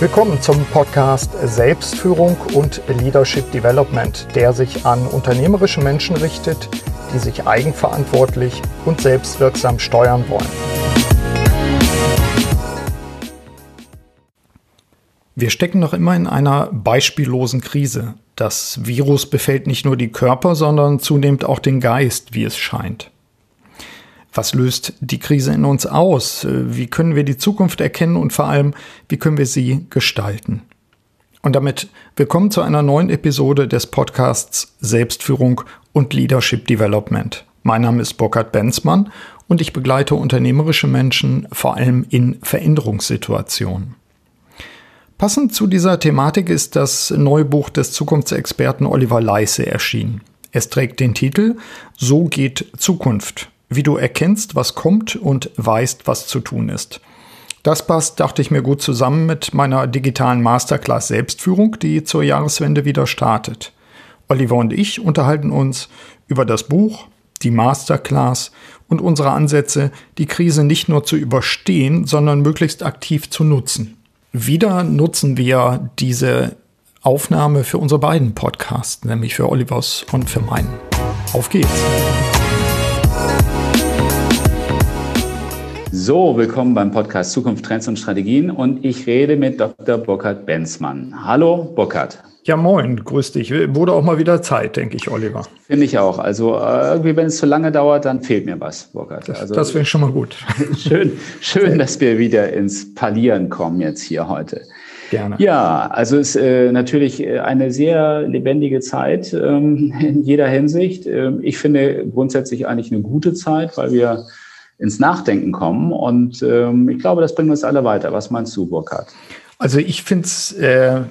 Willkommen zum Podcast Selbstführung und Leadership Development, der sich an unternehmerische Menschen richtet, die sich eigenverantwortlich und selbstwirksam steuern wollen. Wir stecken noch immer in einer beispiellosen Krise. Das Virus befällt nicht nur die Körper, sondern zunehmend auch den Geist, wie es scheint. Was löst die Krise in uns aus? Wie können wir die Zukunft erkennen und vor allem, wie können wir sie gestalten? Und damit willkommen zu einer neuen Episode des Podcasts Selbstführung und Leadership Development. Mein Name ist Burkhard Benzmann und ich begleite unternehmerische Menschen vor allem in Veränderungssituationen. Passend zu dieser Thematik ist das neue Buch des Zukunftsexperten Oliver Leisse erschienen. Es trägt den Titel So geht Zukunft wie du erkennst, was kommt und weißt, was zu tun ist. Das passt, dachte ich mir gut zusammen mit meiner digitalen Masterclass Selbstführung, die zur Jahreswende wieder startet. Oliver und ich unterhalten uns über das Buch, die Masterclass und unsere Ansätze, die Krise nicht nur zu überstehen, sondern möglichst aktiv zu nutzen. Wieder nutzen wir diese Aufnahme für unsere beiden Podcasts, nämlich für Olivers und für meinen. Auf geht's! So, willkommen beim Podcast Zukunft, Trends und Strategien und ich rede mit Dr. Burkhard Benzmann. Hallo, Burkhard. Ja, moin, grüß dich. Wurde auch mal wieder Zeit, denke ich, Oliver. Finde ich auch. Also äh, irgendwie, wenn es zu lange dauert, dann fehlt mir was, Burkhard. Das, also, das wäre schon mal gut. schön, schön, dass wir wieder ins Palieren kommen jetzt hier heute. Gerne. Ja, also es ist äh, natürlich äh, eine sehr lebendige Zeit ähm, in jeder Hinsicht. Ähm, ich finde grundsätzlich eigentlich eine gute Zeit, weil wir ins Nachdenken kommen. Und ähm, ich glaube, das bringt uns alle weiter. Was meinst du, Burkhard? Also ich finde es äh,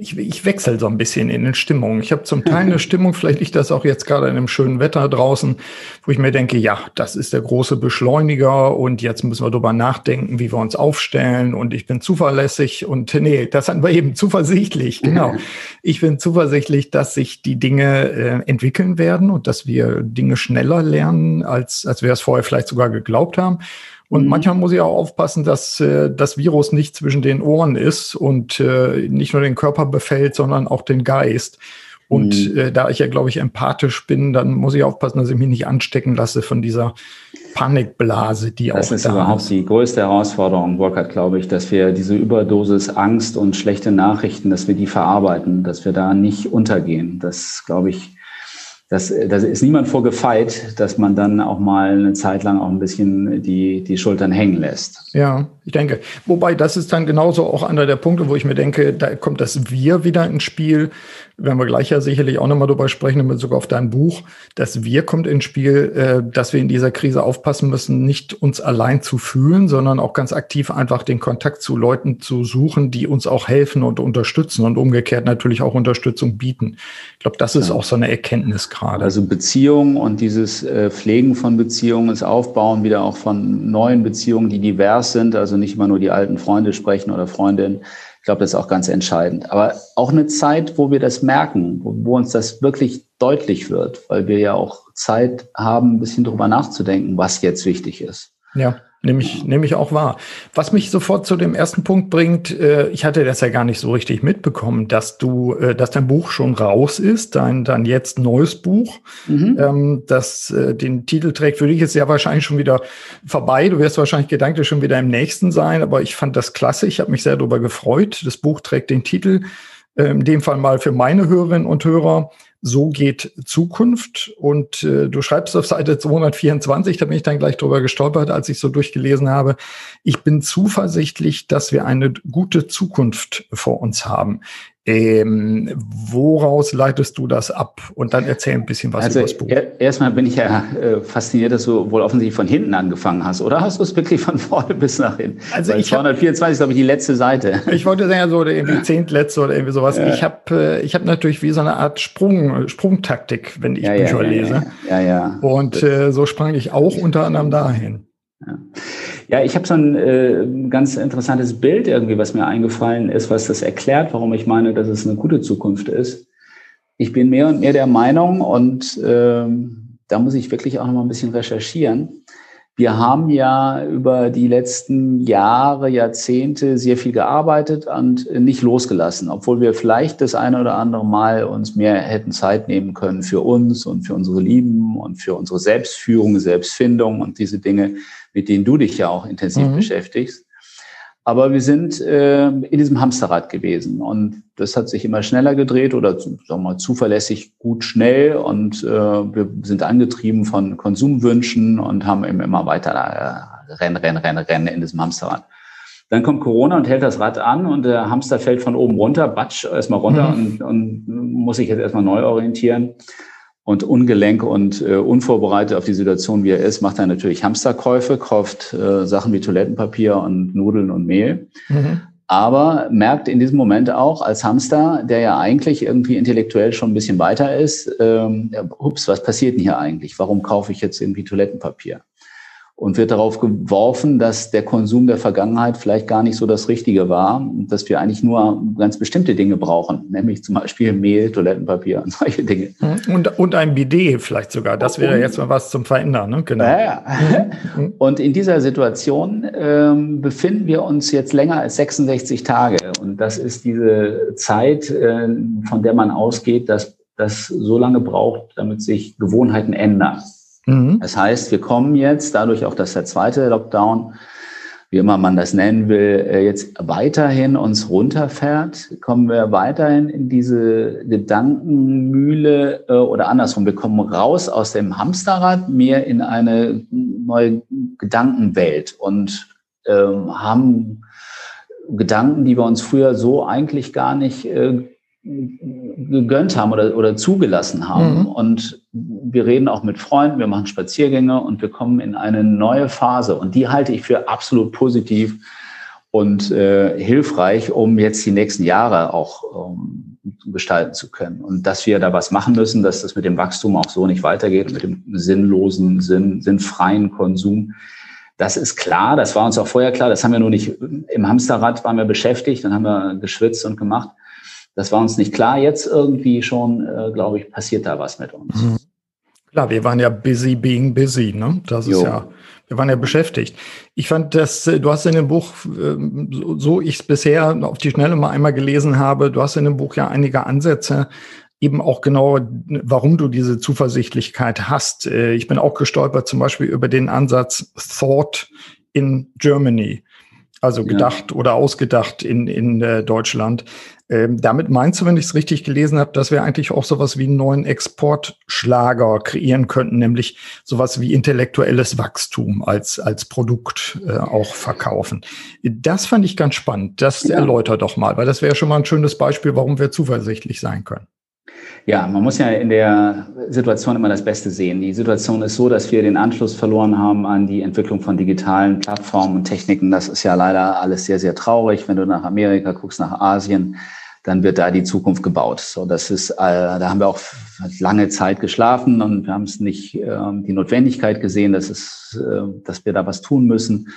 ich, ich wechsle so ein bisschen in den Stimmungen. Ich habe zum Teil eine Stimmung, vielleicht liegt das auch jetzt gerade in einem schönen Wetter draußen, wo ich mir denke, ja, das ist der große Beschleuniger und jetzt müssen wir darüber nachdenken, wie wir uns aufstellen und ich bin zuverlässig und nee, das hatten wir eben zuversichtlich, genau. Ich bin zuversichtlich, dass sich die Dinge äh, entwickeln werden und dass wir Dinge schneller lernen, als, als wir es vorher vielleicht sogar geglaubt haben. Und mhm. manchmal muss ich auch aufpassen, dass äh, das Virus nicht zwischen den Ohren ist und äh, nicht nur den Körper befällt, sondern auch den Geist. Und mhm. äh, da ich ja, glaube ich, empathisch bin, dann muss ich aufpassen, dass ich mich nicht anstecken lasse von dieser Panikblase, die das auch da ist. Das ist überhaupt die größte Herausforderung, Burkhard, glaube ich, dass wir diese Überdosis Angst und schlechte Nachrichten, dass wir die verarbeiten, dass wir da nicht untergehen. Das, glaube ich, das, das ist niemand vorgefeit, dass man dann auch mal eine Zeit lang auch ein bisschen die, die Schultern hängen lässt. Ja, ich denke. Wobei, das ist dann genauso auch einer der Punkte, wo ich mir denke, da kommt das Wir wieder ins Spiel. Werden wir gleich ja sicherlich auch nochmal drüber sprechen, in Bezug auf dein Buch. Das Wir kommt ins Spiel, äh, dass wir in dieser Krise aufpassen müssen, nicht uns allein zu fühlen, sondern auch ganz aktiv einfach den Kontakt zu Leuten zu suchen, die uns auch helfen und unterstützen und umgekehrt natürlich auch Unterstützung bieten. Ich glaube, das ist ja. auch so eine Erkenntnis gerade. Also Beziehungen und dieses äh, Pflegen von Beziehungen, das Aufbauen wieder auch von neuen Beziehungen, die divers sind, also nicht immer nur die alten Freunde sprechen oder Freundinnen. Ich glaube, das ist auch ganz entscheidend. Aber auch eine Zeit, wo wir das merken, wo, wo uns das wirklich deutlich wird, weil wir ja auch Zeit haben, ein bisschen drüber nachzudenken, was jetzt wichtig ist. Ja. Nehme ich, nehme ich auch wahr. Was mich sofort zu dem ersten Punkt bringt, äh, ich hatte das ja gar nicht so richtig mitbekommen, dass du, äh, dass dein Buch schon raus ist, dein, dein jetzt neues Buch, mhm. ähm, das äh, den Titel trägt. Für dich ist ja wahrscheinlich schon wieder vorbei. Du wirst wahrscheinlich gedanklich schon wieder im nächsten sein, aber ich fand das klasse. Ich habe mich sehr darüber gefreut. Das Buch trägt den Titel, äh, in dem Fall mal für meine Hörerinnen und Hörer, so geht Zukunft. Und äh, du schreibst auf Seite 224, da bin ich dann gleich drüber gestolpert, als ich so durchgelesen habe. Ich bin zuversichtlich, dass wir eine gute Zukunft vor uns haben. Ähm, woraus leitest du das ab? Und dann erzähl ein bisschen was also über das Buch. Er, erstmal bin ich ja äh, fasziniert, dass du wohl offensichtlich von hinten angefangen hast. Oder hast du es wirklich von vorne bis nach hinten? Also Weil ich 224 ist, glaube ich, die letzte Seite. Ich wollte sagen, so oder irgendwie zehntletzte oder irgendwie sowas. Ja. Ich habe äh, ich hab natürlich wie so eine Art Sprung, Sprungtaktik, wenn ich ja, Bücher ja, lese. Ja, ja. Und äh, so sprang ich auch unter anderem dahin. Ja. Ich habe so ein äh, ganz interessantes Bild irgendwie, was mir eingefallen ist, was das erklärt, warum ich meine, dass es eine gute Zukunft ist. Ich bin mehr und mehr der Meinung, und äh, da muss ich wirklich auch noch mal ein bisschen recherchieren, Wir haben ja über die letzten Jahre, Jahrzehnte sehr viel gearbeitet und nicht losgelassen, obwohl wir vielleicht das eine oder andere Mal uns mehr hätten Zeit nehmen können für uns und für unsere Lieben und für unsere Selbstführung, Selbstfindung und diese Dinge, mit denen du dich ja auch intensiv mhm. beschäftigst. Aber wir sind äh, in diesem Hamsterrad gewesen und das hat sich immer schneller gedreht oder sagen wir mal zuverlässig gut schnell und äh, wir sind angetrieben von Konsumwünschen und haben eben immer weiter äh, rennen, rennen, rennen, rennen in diesem Hamsterrad. Dann kommt Corona und hält das Rad an und der Hamster fällt von oben runter, batsch, erstmal runter mhm. und, und muss sich jetzt erstmal neu orientieren und ungelenk und äh, unvorbereitet auf die Situation, wie er ist, macht er natürlich Hamsterkäufe, kauft äh, Sachen wie Toilettenpapier und Nudeln und Mehl. Mhm. Aber merkt in diesem Moment auch als Hamster, der ja eigentlich irgendwie intellektuell schon ein bisschen weiter ist, ähm, ups, was passiert denn hier eigentlich? Warum kaufe ich jetzt irgendwie Toilettenpapier? Und wird darauf geworfen, dass der Konsum der Vergangenheit vielleicht gar nicht so das Richtige war und dass wir eigentlich nur ganz bestimmte Dinge brauchen, nämlich zum Beispiel Mehl, Toilettenpapier und solche Dinge. Mhm. Und, und ein Bidet vielleicht sogar. Das wäre jetzt mal was zum Verändern. Ne? Genau. Ja, ja. Mhm. Und in dieser Situation ähm, befinden wir uns jetzt länger als 66 Tage. Und das ist diese Zeit, äh, von der man ausgeht, dass das so lange braucht, damit sich Gewohnheiten ändern. Mhm. Das heißt, wir kommen jetzt, dadurch auch, dass der zweite Lockdown, wie immer man das nennen will, äh, jetzt weiterhin uns runterfährt, kommen wir weiterhin in diese Gedankenmühle äh, oder andersrum, wir kommen raus aus dem Hamsterrad, mehr in eine neue Gedankenwelt und ähm, haben Gedanken, die wir uns früher so eigentlich gar nicht äh, gegönnt haben oder, oder zugelassen haben. Mhm. Und wir reden auch mit Freunden, wir machen Spaziergänge und wir kommen in eine neue Phase. Und die halte ich für absolut positiv und äh, hilfreich, um jetzt die nächsten Jahre auch ähm, gestalten zu können. Und dass wir da was machen müssen, dass das mit dem Wachstum auch so nicht weitergeht, mit dem sinnlosen, sinn, sinnfreien Konsum. Das ist klar, das war uns auch vorher klar, das haben wir nur nicht im Hamsterrad waren wir beschäftigt, dann haben wir geschwitzt und gemacht. Das war uns nicht klar. Jetzt irgendwie schon, äh, glaube ich, passiert da was mit uns. Mhm. Klar, wir waren ja busy being busy, ne? Das jo. ist ja, wir waren ja beschäftigt. Ich fand das, äh, du hast in dem Buch, ähm, so ich es bisher auf die Schnelle mal einmal gelesen habe, du hast in dem Buch ja einige Ansätze, eben auch genau, warum du diese Zuversichtlichkeit hast. Äh, ich bin auch gestolpert zum Beispiel über den Ansatz Thought in Germany. Also gedacht ja. oder ausgedacht in, in äh, Deutschland. Ähm, damit meinst du, wenn ich es richtig gelesen habe, dass wir eigentlich auch sowas wie einen neuen Exportschlager kreieren könnten, nämlich sowas wie intellektuelles Wachstum als, als Produkt äh, auch verkaufen. Das fand ich ganz spannend. Das ja. erläutert doch mal, weil das wäre schon mal ein schönes Beispiel, warum wir zuversichtlich sein können. Ja, man muss ja in der Situation immer das Beste sehen. Die Situation ist so, dass wir den Anschluss verloren haben an die Entwicklung von digitalen Plattformen und Techniken. Das ist ja leider alles sehr, sehr traurig. Wenn du nach Amerika guckst, nach Asien, dann wird da die Zukunft gebaut. So, das ist, äh, da haben wir auch lange Zeit geschlafen und wir haben es nicht äh, die Notwendigkeit gesehen, dass es, äh, dass wir da was tun müssen.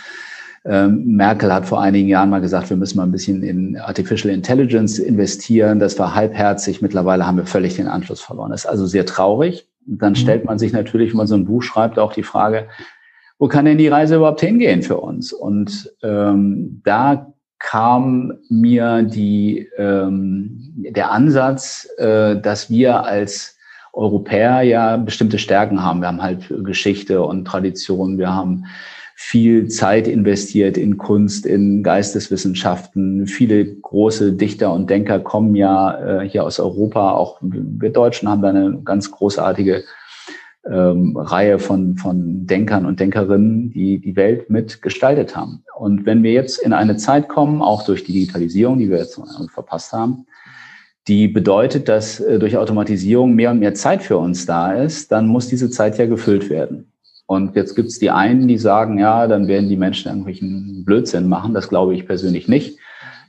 Ähm, Merkel hat vor einigen Jahren mal gesagt, wir müssen mal ein bisschen in Artificial Intelligence investieren. Das war halbherzig. Mittlerweile haben wir völlig den Anschluss verloren. Das ist also sehr traurig. Und dann mhm. stellt man sich natürlich, wenn man so ein Buch schreibt, auch die Frage, wo kann denn die Reise überhaupt hingehen für uns? Und ähm, da kam mir die, ähm, der Ansatz, äh, dass wir als Europäer ja bestimmte Stärken haben. Wir haben halt Geschichte und Tradition, wir haben viel Zeit investiert in Kunst, in Geisteswissenschaften. Viele große Dichter und Denker kommen ja äh, hier aus Europa. Auch wir Deutschen haben da eine ganz großartige ähm, Reihe von, von Denkern und Denkerinnen, die die Welt mitgestaltet haben. Und wenn wir jetzt in eine Zeit kommen, auch durch die Digitalisierung, die wir jetzt verpasst haben, die bedeutet, dass äh, durch Automatisierung mehr und mehr Zeit für uns da ist, dann muss diese Zeit ja gefüllt werden. Und jetzt gibt es die einen, die sagen, ja, dann werden die Menschen irgendwelchen Blödsinn machen. Das glaube ich persönlich nicht.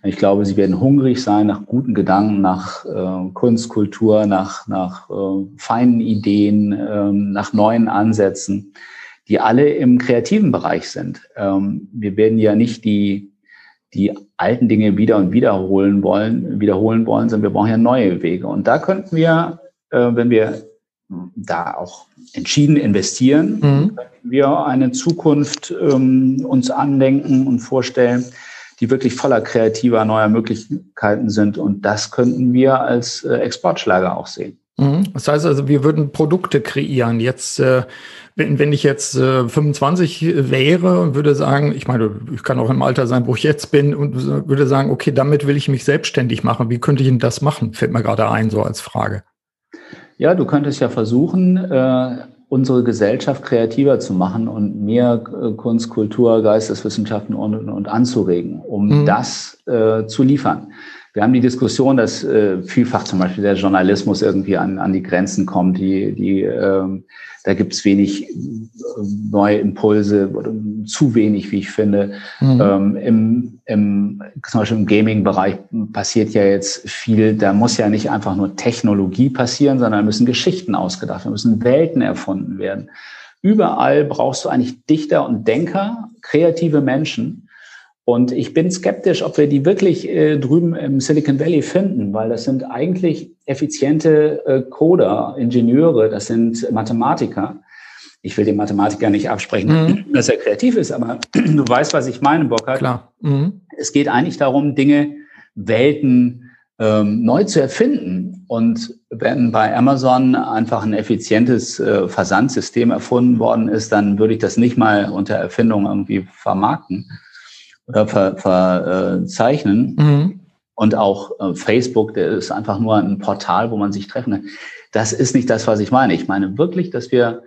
Ich glaube, sie werden hungrig sein nach guten Gedanken, nach äh, Kunst, Kultur, nach, nach äh, feinen Ideen, äh, nach neuen Ansätzen, die alle im kreativen Bereich sind. Ähm, wir werden ja nicht die, die alten Dinge wieder und wiederholen wollen, wiederholen wollen, sondern wir brauchen ja neue Wege. Und da könnten wir, äh, wenn wir da auch entschieden investieren, mhm. wir eine Zukunft ähm, uns andenken und vorstellen, die wirklich voller kreativer neuer Möglichkeiten sind. Und das könnten wir als äh, Exportschlager auch sehen. Mhm. Das heißt also, wir würden Produkte kreieren. Jetzt, äh, wenn, ich jetzt äh, 25 wäre und würde sagen, ich meine, ich kann auch im Alter sein, wo ich jetzt bin und würde sagen, okay, damit will ich mich selbstständig machen. Wie könnte ich denn das machen? Fällt mir gerade ein, so als Frage. Ja, du könntest ja versuchen, äh, unsere Gesellschaft kreativer zu machen und mehr äh, Kunst, Kultur, Geisteswissenschaften und, und, und anzuregen, um mhm. das äh, zu liefern. Wir haben die Diskussion, dass äh, vielfach zum Beispiel der Journalismus irgendwie an, an die Grenzen kommt. Die, die, ähm, da gibt es wenig äh, neue Impulse oder zu wenig, wie ich finde. Mhm. Ähm, im, im, zum Beispiel im Gaming-Bereich passiert ja jetzt viel. Da muss ja nicht einfach nur Technologie passieren, sondern müssen Geschichten ausgedacht werden, müssen Welten erfunden werden. Überall brauchst du eigentlich Dichter und Denker, kreative Menschen, und ich bin skeptisch, ob wir die wirklich äh, drüben im Silicon Valley finden, weil das sind eigentlich effiziente äh, Coder, Ingenieure, das sind Mathematiker. Ich will dem Mathematiker nicht absprechen, mhm. dass er kreativ ist, aber du weißt, was ich meine, Burkhard. Klar. Mhm. Es geht eigentlich darum, Dinge, Welten ähm, neu zu erfinden. Und wenn bei Amazon einfach ein effizientes äh, Versandsystem erfunden worden ist, dann würde ich das nicht mal unter Erfindung irgendwie vermarkten oder ver, verzeichnen. Mhm. Und auch äh, Facebook, der ist einfach nur ein Portal, wo man sich treffen kann. Das ist nicht das, was ich meine. Ich meine wirklich, dass wir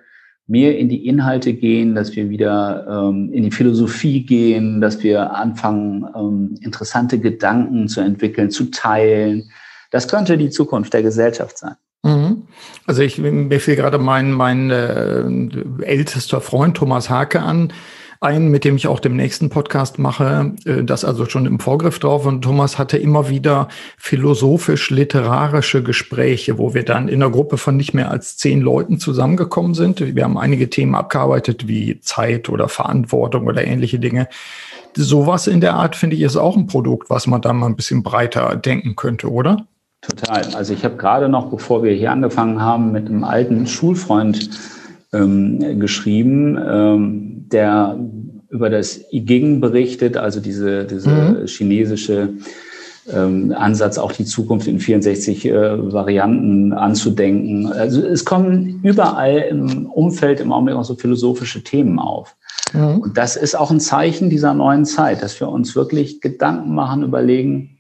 mehr in die Inhalte gehen, dass wir wieder ähm, in die Philosophie gehen, dass wir anfangen, ähm, interessante Gedanken zu entwickeln, zu teilen. Das könnte die Zukunft der Gesellschaft sein. Mhm. Also ich mir fiel gerade mein mein äh, ältester Freund Thomas Hake an, ein, mit dem ich auch dem nächsten Podcast mache, äh, das also schon im Vorgriff drauf. Und Thomas hatte immer wieder philosophisch-literarische Gespräche, wo wir dann in einer Gruppe von nicht mehr als zehn Leuten zusammengekommen sind. Wir haben einige Themen abgearbeitet, wie Zeit oder Verantwortung oder ähnliche Dinge. Sowas in der Art, finde ich, ist auch ein Produkt, was man da mal ein bisschen breiter denken könnte, oder? Total. Also ich habe gerade noch, bevor wir hier angefangen haben, mit einem alten Schulfreund ähm, geschrieben, ähm, der über das I Ging berichtet, also diese, diese mhm. chinesische ähm, Ansatz, auch die Zukunft in 64 äh, Varianten anzudenken. Also es kommen überall im Umfeld im Augenblick auch so philosophische Themen auf. Mhm. Und das ist auch ein Zeichen dieser neuen Zeit, dass wir uns wirklich Gedanken machen, überlegen,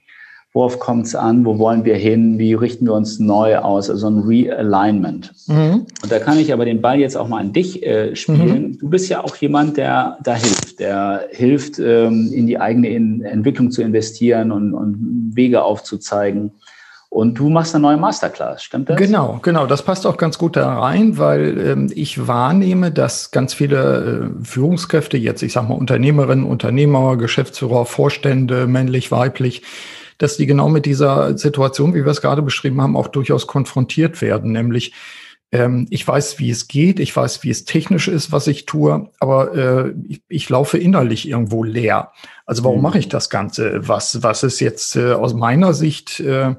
worauf kommt es an, wo wollen wir hin, wie richten wir uns neu aus, also ein Realignment. Mhm. Und da kann ich aber den Ball jetzt auch mal an dich äh, spielen. Mhm. Du bist ja auch jemand, der da hilft, der hilft, ähm, in die eigene in Entwicklung zu investieren und, und Wege aufzuzeigen. Und du machst eine neue Masterclass, stimmt das? Genau, genau. Das passt auch ganz gut da rein, weil ähm, ich wahrnehme, dass ganz viele äh, Führungskräfte jetzt, ich sag mal Unternehmerinnen, Unternehmer, Geschäftsführer, Vorstände, männlich, weiblich, dass die genau mit dieser Situation, wie wir es gerade beschrieben haben, auch durchaus konfrontiert werden. Nämlich, ähm, ich weiß, wie es geht, ich weiß, wie es technisch ist, was ich tue, aber äh, ich, ich laufe innerlich irgendwo leer. Also warum mhm. mache ich das Ganze? Was, was ist jetzt äh, aus meiner Sicht äh,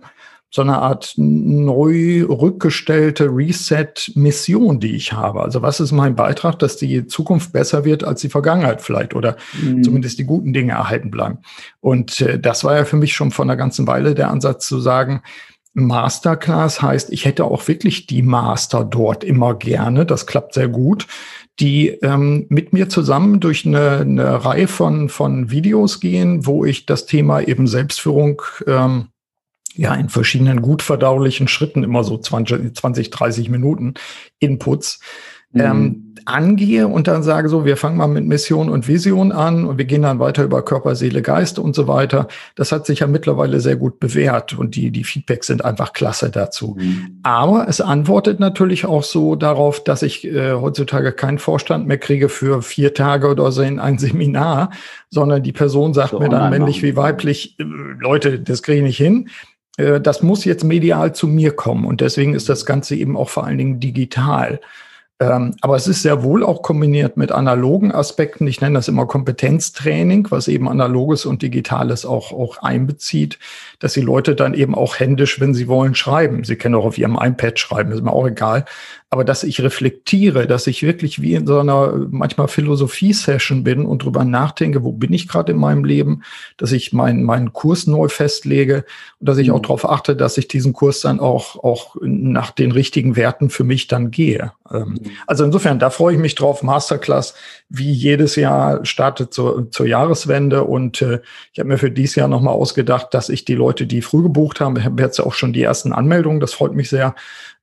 so eine Art neu rückgestellte Reset-Mission, die ich habe. Also was ist mein Beitrag, dass die Zukunft besser wird als die Vergangenheit vielleicht oder mhm. zumindest die guten Dinge erhalten bleiben. Und äh, das war ja für mich schon vor einer ganzen Weile der Ansatz zu sagen, Masterclass heißt, ich hätte auch wirklich die Master dort immer gerne. Das klappt sehr gut die ähm, mit mir zusammen durch eine, eine Reihe von, von Videos gehen, wo ich das Thema eben Selbstführung ähm, ja in verschiedenen gut verdaulichen Schritten, immer so 20, 20 30 Minuten Inputs, mhm. ähm, angehe und dann sage so, wir fangen mal mit Mission und Vision an und wir gehen dann weiter über Körper, Seele, Geist und so weiter. Das hat sich ja mittlerweile sehr gut bewährt und die, die Feedbacks sind einfach klasse dazu. Mhm. Aber es antwortet natürlich auch so darauf, dass ich äh, heutzutage keinen Vorstand mehr kriege für vier Tage oder so in ein Seminar, sondern die Person sagt so mir dann männlich wie weiblich, äh, Leute, das kriege ich nicht hin. Äh, das muss jetzt medial zu mir kommen. Und deswegen ist das Ganze eben auch vor allen Dingen digital. Ähm, aber es ist sehr wohl auch kombiniert mit analogen Aspekten. Ich nenne das immer Kompetenztraining, was eben analoges und digitales auch, auch einbezieht, dass die Leute dann eben auch händisch, wenn sie wollen, schreiben. Sie können auch auf ihrem iPad schreiben, ist mir auch egal. Aber dass ich reflektiere, dass ich wirklich wie in so einer manchmal Philosophie-Session bin und drüber nachdenke, wo bin ich gerade in meinem Leben, dass ich meinen meinen Kurs neu festlege und dass ich mhm. auch darauf achte, dass ich diesen Kurs dann auch, auch nach den richtigen Werten für mich dann gehe. Ähm, mhm. Also insofern, da freue ich mich drauf. Masterclass wie jedes Jahr startet zur, zur Jahreswende und äh, ich habe mir für dieses Jahr nochmal ausgedacht, dass ich die Leute, die früh gebucht haben, ich habe jetzt auch schon die ersten Anmeldungen, das freut mich sehr,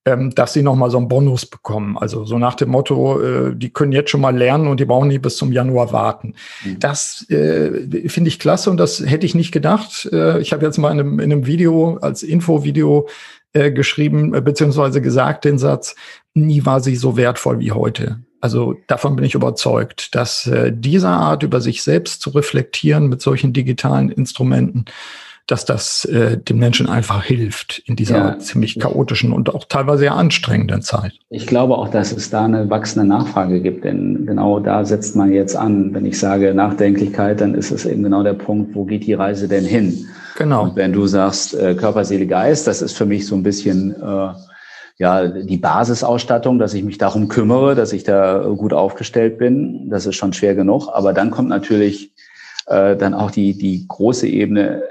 ähm, dass sie nochmal so einen Bonus bekommen. Also so nach dem Motto, äh, die können jetzt schon mal lernen und die brauchen nicht bis zum Januar warten. Mhm. Das äh, finde ich klasse und das hätte ich nicht gedacht. Äh, ich habe jetzt mal in einem, in einem Video als Infovideo äh, geschrieben, äh, beziehungsweise gesagt den Satz, nie war sie so wertvoll wie heute. Also davon bin ich überzeugt, dass äh, diese Art über sich selbst zu reflektieren mit solchen digitalen Instrumenten dass das äh, dem Menschen einfach hilft in dieser ja. ziemlich chaotischen und auch teilweise sehr anstrengenden Zeit. Ich glaube auch, dass es da eine wachsende Nachfrage gibt, denn genau da setzt man jetzt an. Wenn ich sage Nachdenklichkeit, dann ist es eben genau der Punkt, wo geht die Reise denn hin? Genau. Und wenn du sagst äh, Körper, Seele, Geist, das ist für mich so ein bisschen äh, ja die Basisausstattung, dass ich mich darum kümmere, dass ich da gut aufgestellt bin. Das ist schon schwer genug. Aber dann kommt natürlich äh, dann auch die die große Ebene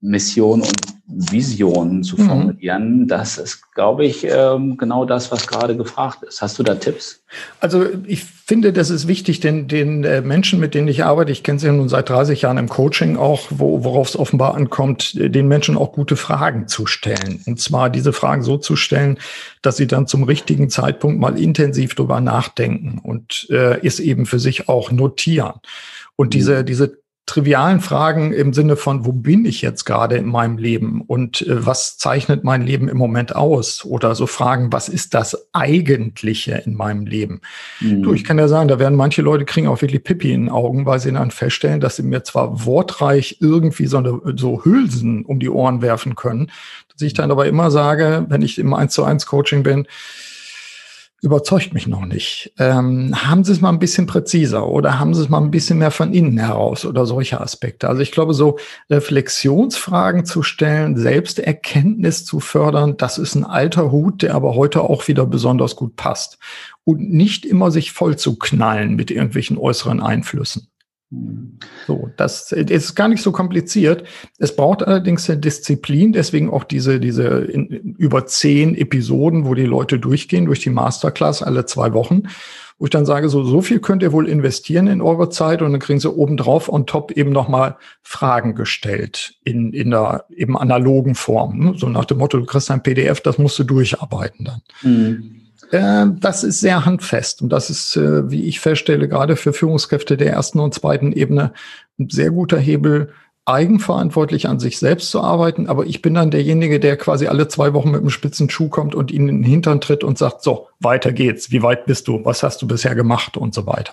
Mission und Vision zu mhm. formulieren. Mhm. Das ist, glaube ich, ähm, genau das, was gerade gefragt ist. Hast du da Tipps? Also ich finde, das ist wichtig, denn den äh, Menschen, mit denen ich arbeite, ich kenne sie ja nun seit 30 Jahren im Coaching auch, wo, worauf es offenbar ankommt, äh, den Menschen auch gute Fragen zu stellen. Und zwar diese Fragen so zu stellen, dass sie dann zum richtigen Zeitpunkt mal intensiv drüber nachdenken und äh, es eben für sich auch notieren. Und diese, mhm. diese trivialen Fragen im Sinne von, wo bin ich jetzt gerade in meinem Leben und äh, was zeichnet mein Leben im Moment aus? Oder so Fragen, was ist das Eigentliche in meinem Leben? Mhm. Du, ich kann ja sagen, da werden manche Leute kriegen auch wirklich Pipi in den Augen, weil sie dann feststellen, dass sie mir zwar wortreich irgendwie so, eine, so Hülsen um die Ohren werfen können, dass ich dann aber immer sage, wenn ich im 1 zu 1 Coaching bin, überzeugt mich noch nicht. Ähm, haben Sie es mal ein bisschen präziser oder haben Sie es mal ein bisschen mehr von innen heraus oder solche Aspekte? Also ich glaube, so Reflexionsfragen zu stellen, Selbsterkenntnis zu fördern, das ist ein alter Hut, der aber heute auch wieder besonders gut passt. Und nicht immer sich voll zu knallen mit irgendwelchen äußeren Einflüssen. So, das ist gar nicht so kompliziert. Es braucht allerdings eine Disziplin, deswegen auch diese, diese in, über zehn Episoden, wo die Leute durchgehen, durch die Masterclass alle zwei Wochen, wo ich dann sage, so, so viel könnt ihr wohl investieren in eure Zeit und dann kriegen sie obendrauf on top eben nochmal Fragen gestellt in, in der eben analogen Form. Ne? So nach dem Motto, du kriegst ein PDF, das musst du durcharbeiten dann. Mhm. Äh, das ist sehr handfest und das ist, äh, wie ich feststelle, gerade für Führungskräfte der ersten und zweiten Ebene ein sehr guter Hebel, eigenverantwortlich an sich selbst zu arbeiten. Aber ich bin dann derjenige, der quasi alle zwei Wochen mit einem spitzen Schuh kommt und ihnen in den Hintern tritt und sagt, so, weiter geht's. Wie weit bist du? Was hast du bisher gemacht? Und so weiter.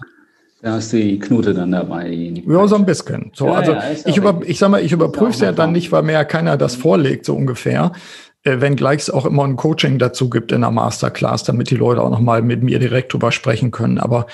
Da hast du die Knute dann dabei. Ja, so ein bisschen. So, ja, also ja, ich, über, ich sag mal, ich überprüfe es ja dann nicht, weil mir ja keiner das vorlegt, so ungefähr. Äh, wenngleich es auch immer ein Coaching dazu gibt in der Masterclass, damit die Leute auch nochmal mit mir direkt drüber sprechen können. Aber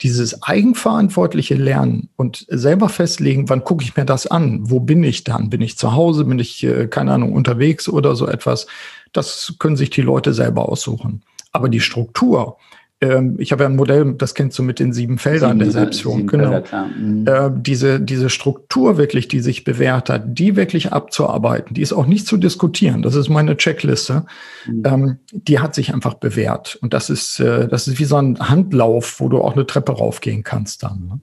dieses eigenverantwortliche Lernen und selber festlegen, wann gucke ich mir das an? Wo bin ich dann? Bin ich zu Hause? Bin ich, äh, keine Ahnung, unterwegs oder so etwas? Das können sich die Leute selber aussuchen. Aber die Struktur, ähm, ich habe ja ein Modell, das kennst du mit den sieben Feldern sieben, der Selbstführung, genau. mhm. äh, diese, diese Struktur wirklich, die sich bewährt hat, die wirklich abzuarbeiten, die ist auch nicht zu diskutieren. Das ist meine Checkliste. Mhm. Ähm, die hat sich einfach bewährt. Und das ist, äh, das ist wie so ein Handlauf, wo du auch eine Treppe raufgehen kannst dann. Ne?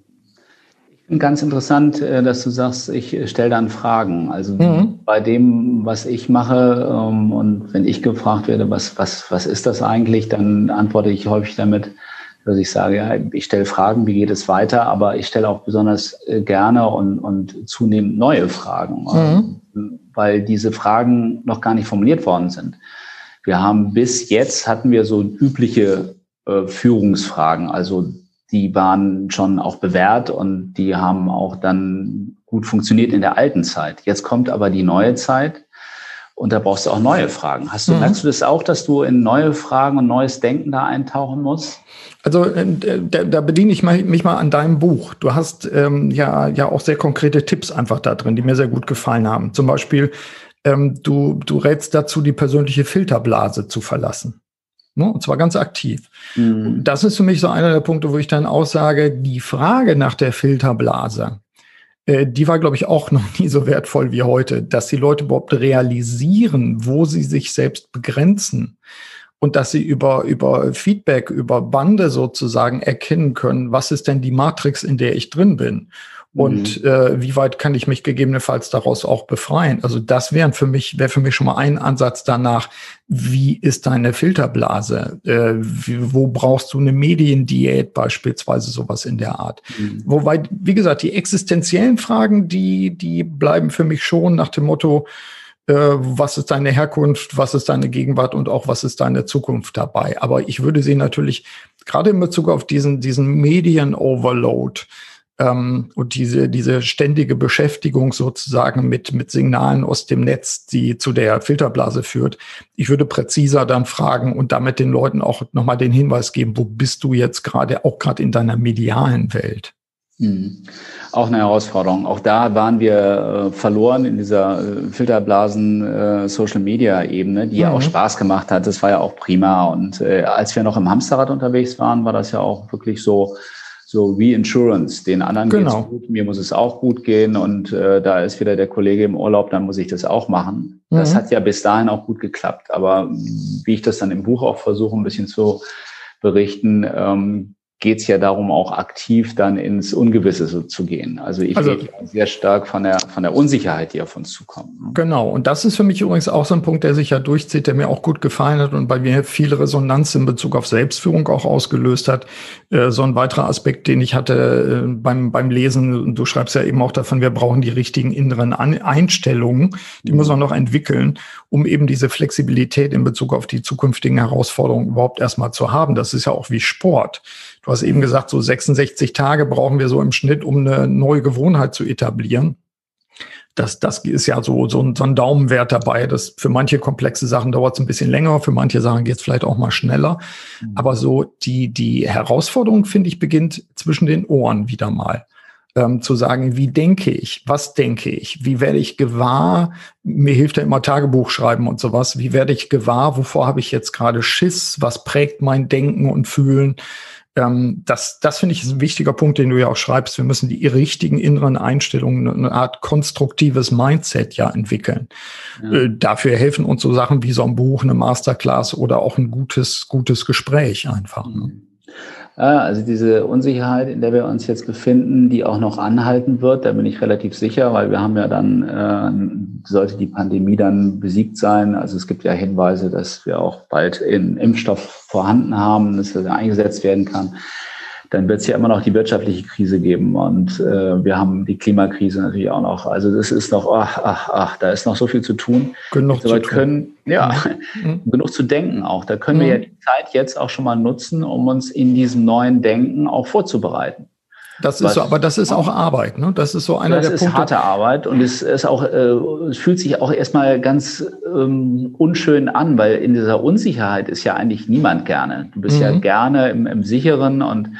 Ganz interessant, äh, dass du sagst, ich äh, stelle dann Fragen. Also mhm. bei dem, was ich mache ähm, und wenn ich gefragt werde, was, was, was ist das eigentlich, dann antworte ich häufig damit, dass ich sage, ja, ich stelle Fragen, wie geht es weiter, aber ich stelle auch besonders äh, gerne und, und zunehmend neue Fragen, mhm. weil diese Fragen noch gar nicht formuliert worden sind. Wir haben bis jetzt hatten wir so übliche Führungsfragen, also die waren schon auch bewährt und die haben auch dann gut funktioniert in der alten Zeit. Jetzt kommt aber die neue Zeit und da brauchst du auch neue Fragen. Hast du, mhm. merkst du das auch, dass du in neue Fragen und neues Denken da eintauchen musst? Also äh, da, da bediene ich mich mal an deinem Buch. Du hast ähm, ja, ja auch sehr konkrete Tipps einfach da drin, die mir sehr gut gefallen haben. Zum Beispiel, ähm, du, du rätst dazu, die persönliche Filterblase zu verlassen. Ne? Und zwar ganz aktiv. Mhm. Das ist für mich so einer der Punkte, wo ich dann auch sage, die Frage nach der Filterblase, äh, die war, glaube ich, auch noch nie so wertvoll wie heute, dass die Leute überhaupt realisieren, wo sie sich selbst begrenzen und dass sie über, über Feedback, über Bande sozusagen erkennen können, was ist denn die Matrix, in der ich drin bin und mhm. äh, wie weit kann ich mich gegebenenfalls daraus auch befreien? Also das wäre für mich wäre für mich schon mal ein Ansatz danach. Wie ist deine Filterblase? Äh, wie, wo brauchst du eine Mediendiät beispielsweise sowas in der Art? Mhm. Wobei wie gesagt die existenziellen Fragen die die bleiben für mich schon nach dem Motto äh, was ist deine Herkunft, was ist deine Gegenwart und auch was ist deine Zukunft dabei. Aber ich würde sie natürlich gerade in Bezug auf diesen diesen Medien-Overload ähm, und diese, diese ständige Beschäftigung sozusagen mit, mit Signalen aus dem Netz, die zu der Filterblase führt. Ich würde präziser dann fragen und damit den Leuten auch nochmal den Hinweis geben, wo bist du jetzt gerade, auch gerade in deiner medialen Welt? Mhm. Auch eine Herausforderung. Auch da waren wir äh, verloren in dieser äh, Filterblasen äh, Social Media Ebene, die mhm. ja auch Spaß gemacht hat. Das war ja auch prima. Und äh, als wir noch im Hamsterrad unterwegs waren, war das ja auch wirklich so, so Reinsurance. Den anderen genau. geht's gut, mir muss es auch gut gehen und äh, da ist wieder der Kollege im Urlaub, dann muss ich das auch machen. Mhm. Das hat ja bis dahin auch gut geklappt. Aber wie ich das dann im Buch auch versuche, ein bisschen zu berichten, ähm, geht es ja darum, auch aktiv dann ins Ungewisse zu gehen. Also ich also, rede sehr stark von der, von der Unsicherheit, die auf uns zukommt. Ne? Genau. Und das ist für mich übrigens auch so ein Punkt, der sich ja durchzieht, der mir auch gut gefallen hat und bei mir viel Resonanz in Bezug auf Selbstführung auch ausgelöst hat. Äh, so ein weiterer Aspekt, den ich hatte äh, beim, beim Lesen, du schreibst ja eben auch davon, wir brauchen die richtigen inneren Einstellungen, die muss man noch entwickeln, um eben diese Flexibilität in Bezug auf die zukünftigen Herausforderungen überhaupt erstmal zu haben. Das ist ja auch wie Sport. Du hast eben gesagt, so 66 Tage brauchen wir so im Schnitt, um eine neue Gewohnheit zu etablieren. Das, das ist ja so, so, ein, so ein Daumenwert dabei. Das für manche komplexe Sachen dauert es ein bisschen länger, für manche Sachen geht es vielleicht auch mal schneller. Mhm. Aber so die, die Herausforderung, finde ich, beginnt zwischen den Ohren wieder mal. Ähm, zu sagen, wie denke ich, was denke ich, wie werde ich gewahr, mir hilft ja immer Tagebuch schreiben und sowas, wie werde ich gewahr, wovor habe ich jetzt gerade Schiss, was prägt mein Denken und Fühlen, ähm, das, das finde ich ist ein wichtiger Punkt, den du ja auch schreibst. Wir müssen die richtigen inneren Einstellungen, eine Art konstruktives Mindset ja entwickeln. Ja. Äh, dafür helfen uns so Sachen wie so ein Buch, eine Masterclass oder auch ein gutes, gutes Gespräch einfach. Ne? Mhm. Also diese Unsicherheit, in der wir uns jetzt befinden, die auch noch anhalten wird, da bin ich relativ sicher, weil wir haben ja dann, äh, sollte die Pandemie dann besiegt sein, also es gibt ja Hinweise, dass wir auch bald einen Impfstoff vorhanden haben, dass er eingesetzt werden kann dann wird es ja immer noch die wirtschaftliche Krise geben und äh, wir haben die Klimakrise natürlich auch noch. Also das ist noch, ach, ach, ach, da ist noch so viel zu tun. Genug zu können, ja, mhm. genug zu denken auch. Da können mhm. wir ja die Zeit jetzt auch schon mal nutzen, um uns in diesem neuen Denken auch vorzubereiten. Das ist so, aber das ist auch Arbeit, ne? Das ist so einer der Punkte. Das ist harte Arbeit und es ist auch, äh, es fühlt sich auch erstmal ganz ähm, unschön an, weil in dieser Unsicherheit ist ja eigentlich niemand gerne. Du bist mhm. ja gerne im, im Sicheren und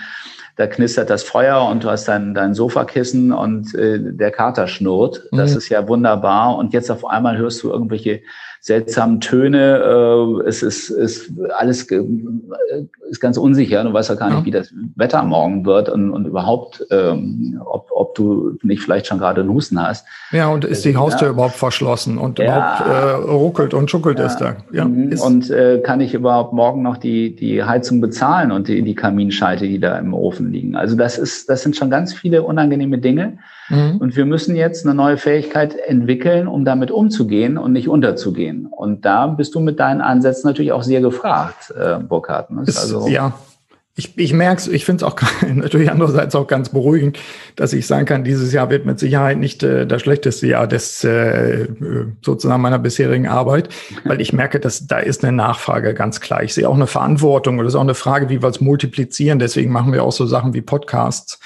da knistert das Feuer und du hast dein, dein Sofakissen und äh, der Kater schnurrt. Das mhm. ist ja wunderbar. Und jetzt auf einmal hörst du irgendwelche seltsamen Töne. Äh, es ist, ist alles ge ist ganz unsicher. Du weißt ja gar nicht, ja. wie das Wetter morgen wird und, und überhaupt, ähm, ob, ob du nicht vielleicht schon gerade einen Husten hast. Ja, und ist die Haustür ja. überhaupt verschlossen und ja. überhaupt äh, ruckelt und schuckelt es da. Ja, mhm. und äh, kann ich überhaupt morgen noch die, die Heizung bezahlen und die, die Kaminscheite, die da im Ofen liegen? Also das ist, das sind schon ganz viele unangenehme Dinge. Mhm. Und wir müssen jetzt eine neue Fähigkeit entwickeln, um damit umzugehen und nicht unterzugehen. Und da bist du mit deinen Ansätzen natürlich auch sehr gefragt, äh, Burkhard. Ne? Also ja, ich, ich merke es, ich finde es auch natürlich andererseits auch ganz beruhigend, dass ich sagen kann, dieses Jahr wird mit Sicherheit nicht äh, das schlechteste Jahr des äh, sozusagen meiner bisherigen Arbeit, weil ich merke, dass da ist eine Nachfrage ganz klar. Ich sehe auch eine Verantwortung oder ist auch eine Frage, wie wir es multiplizieren. Deswegen machen wir auch so Sachen wie Podcasts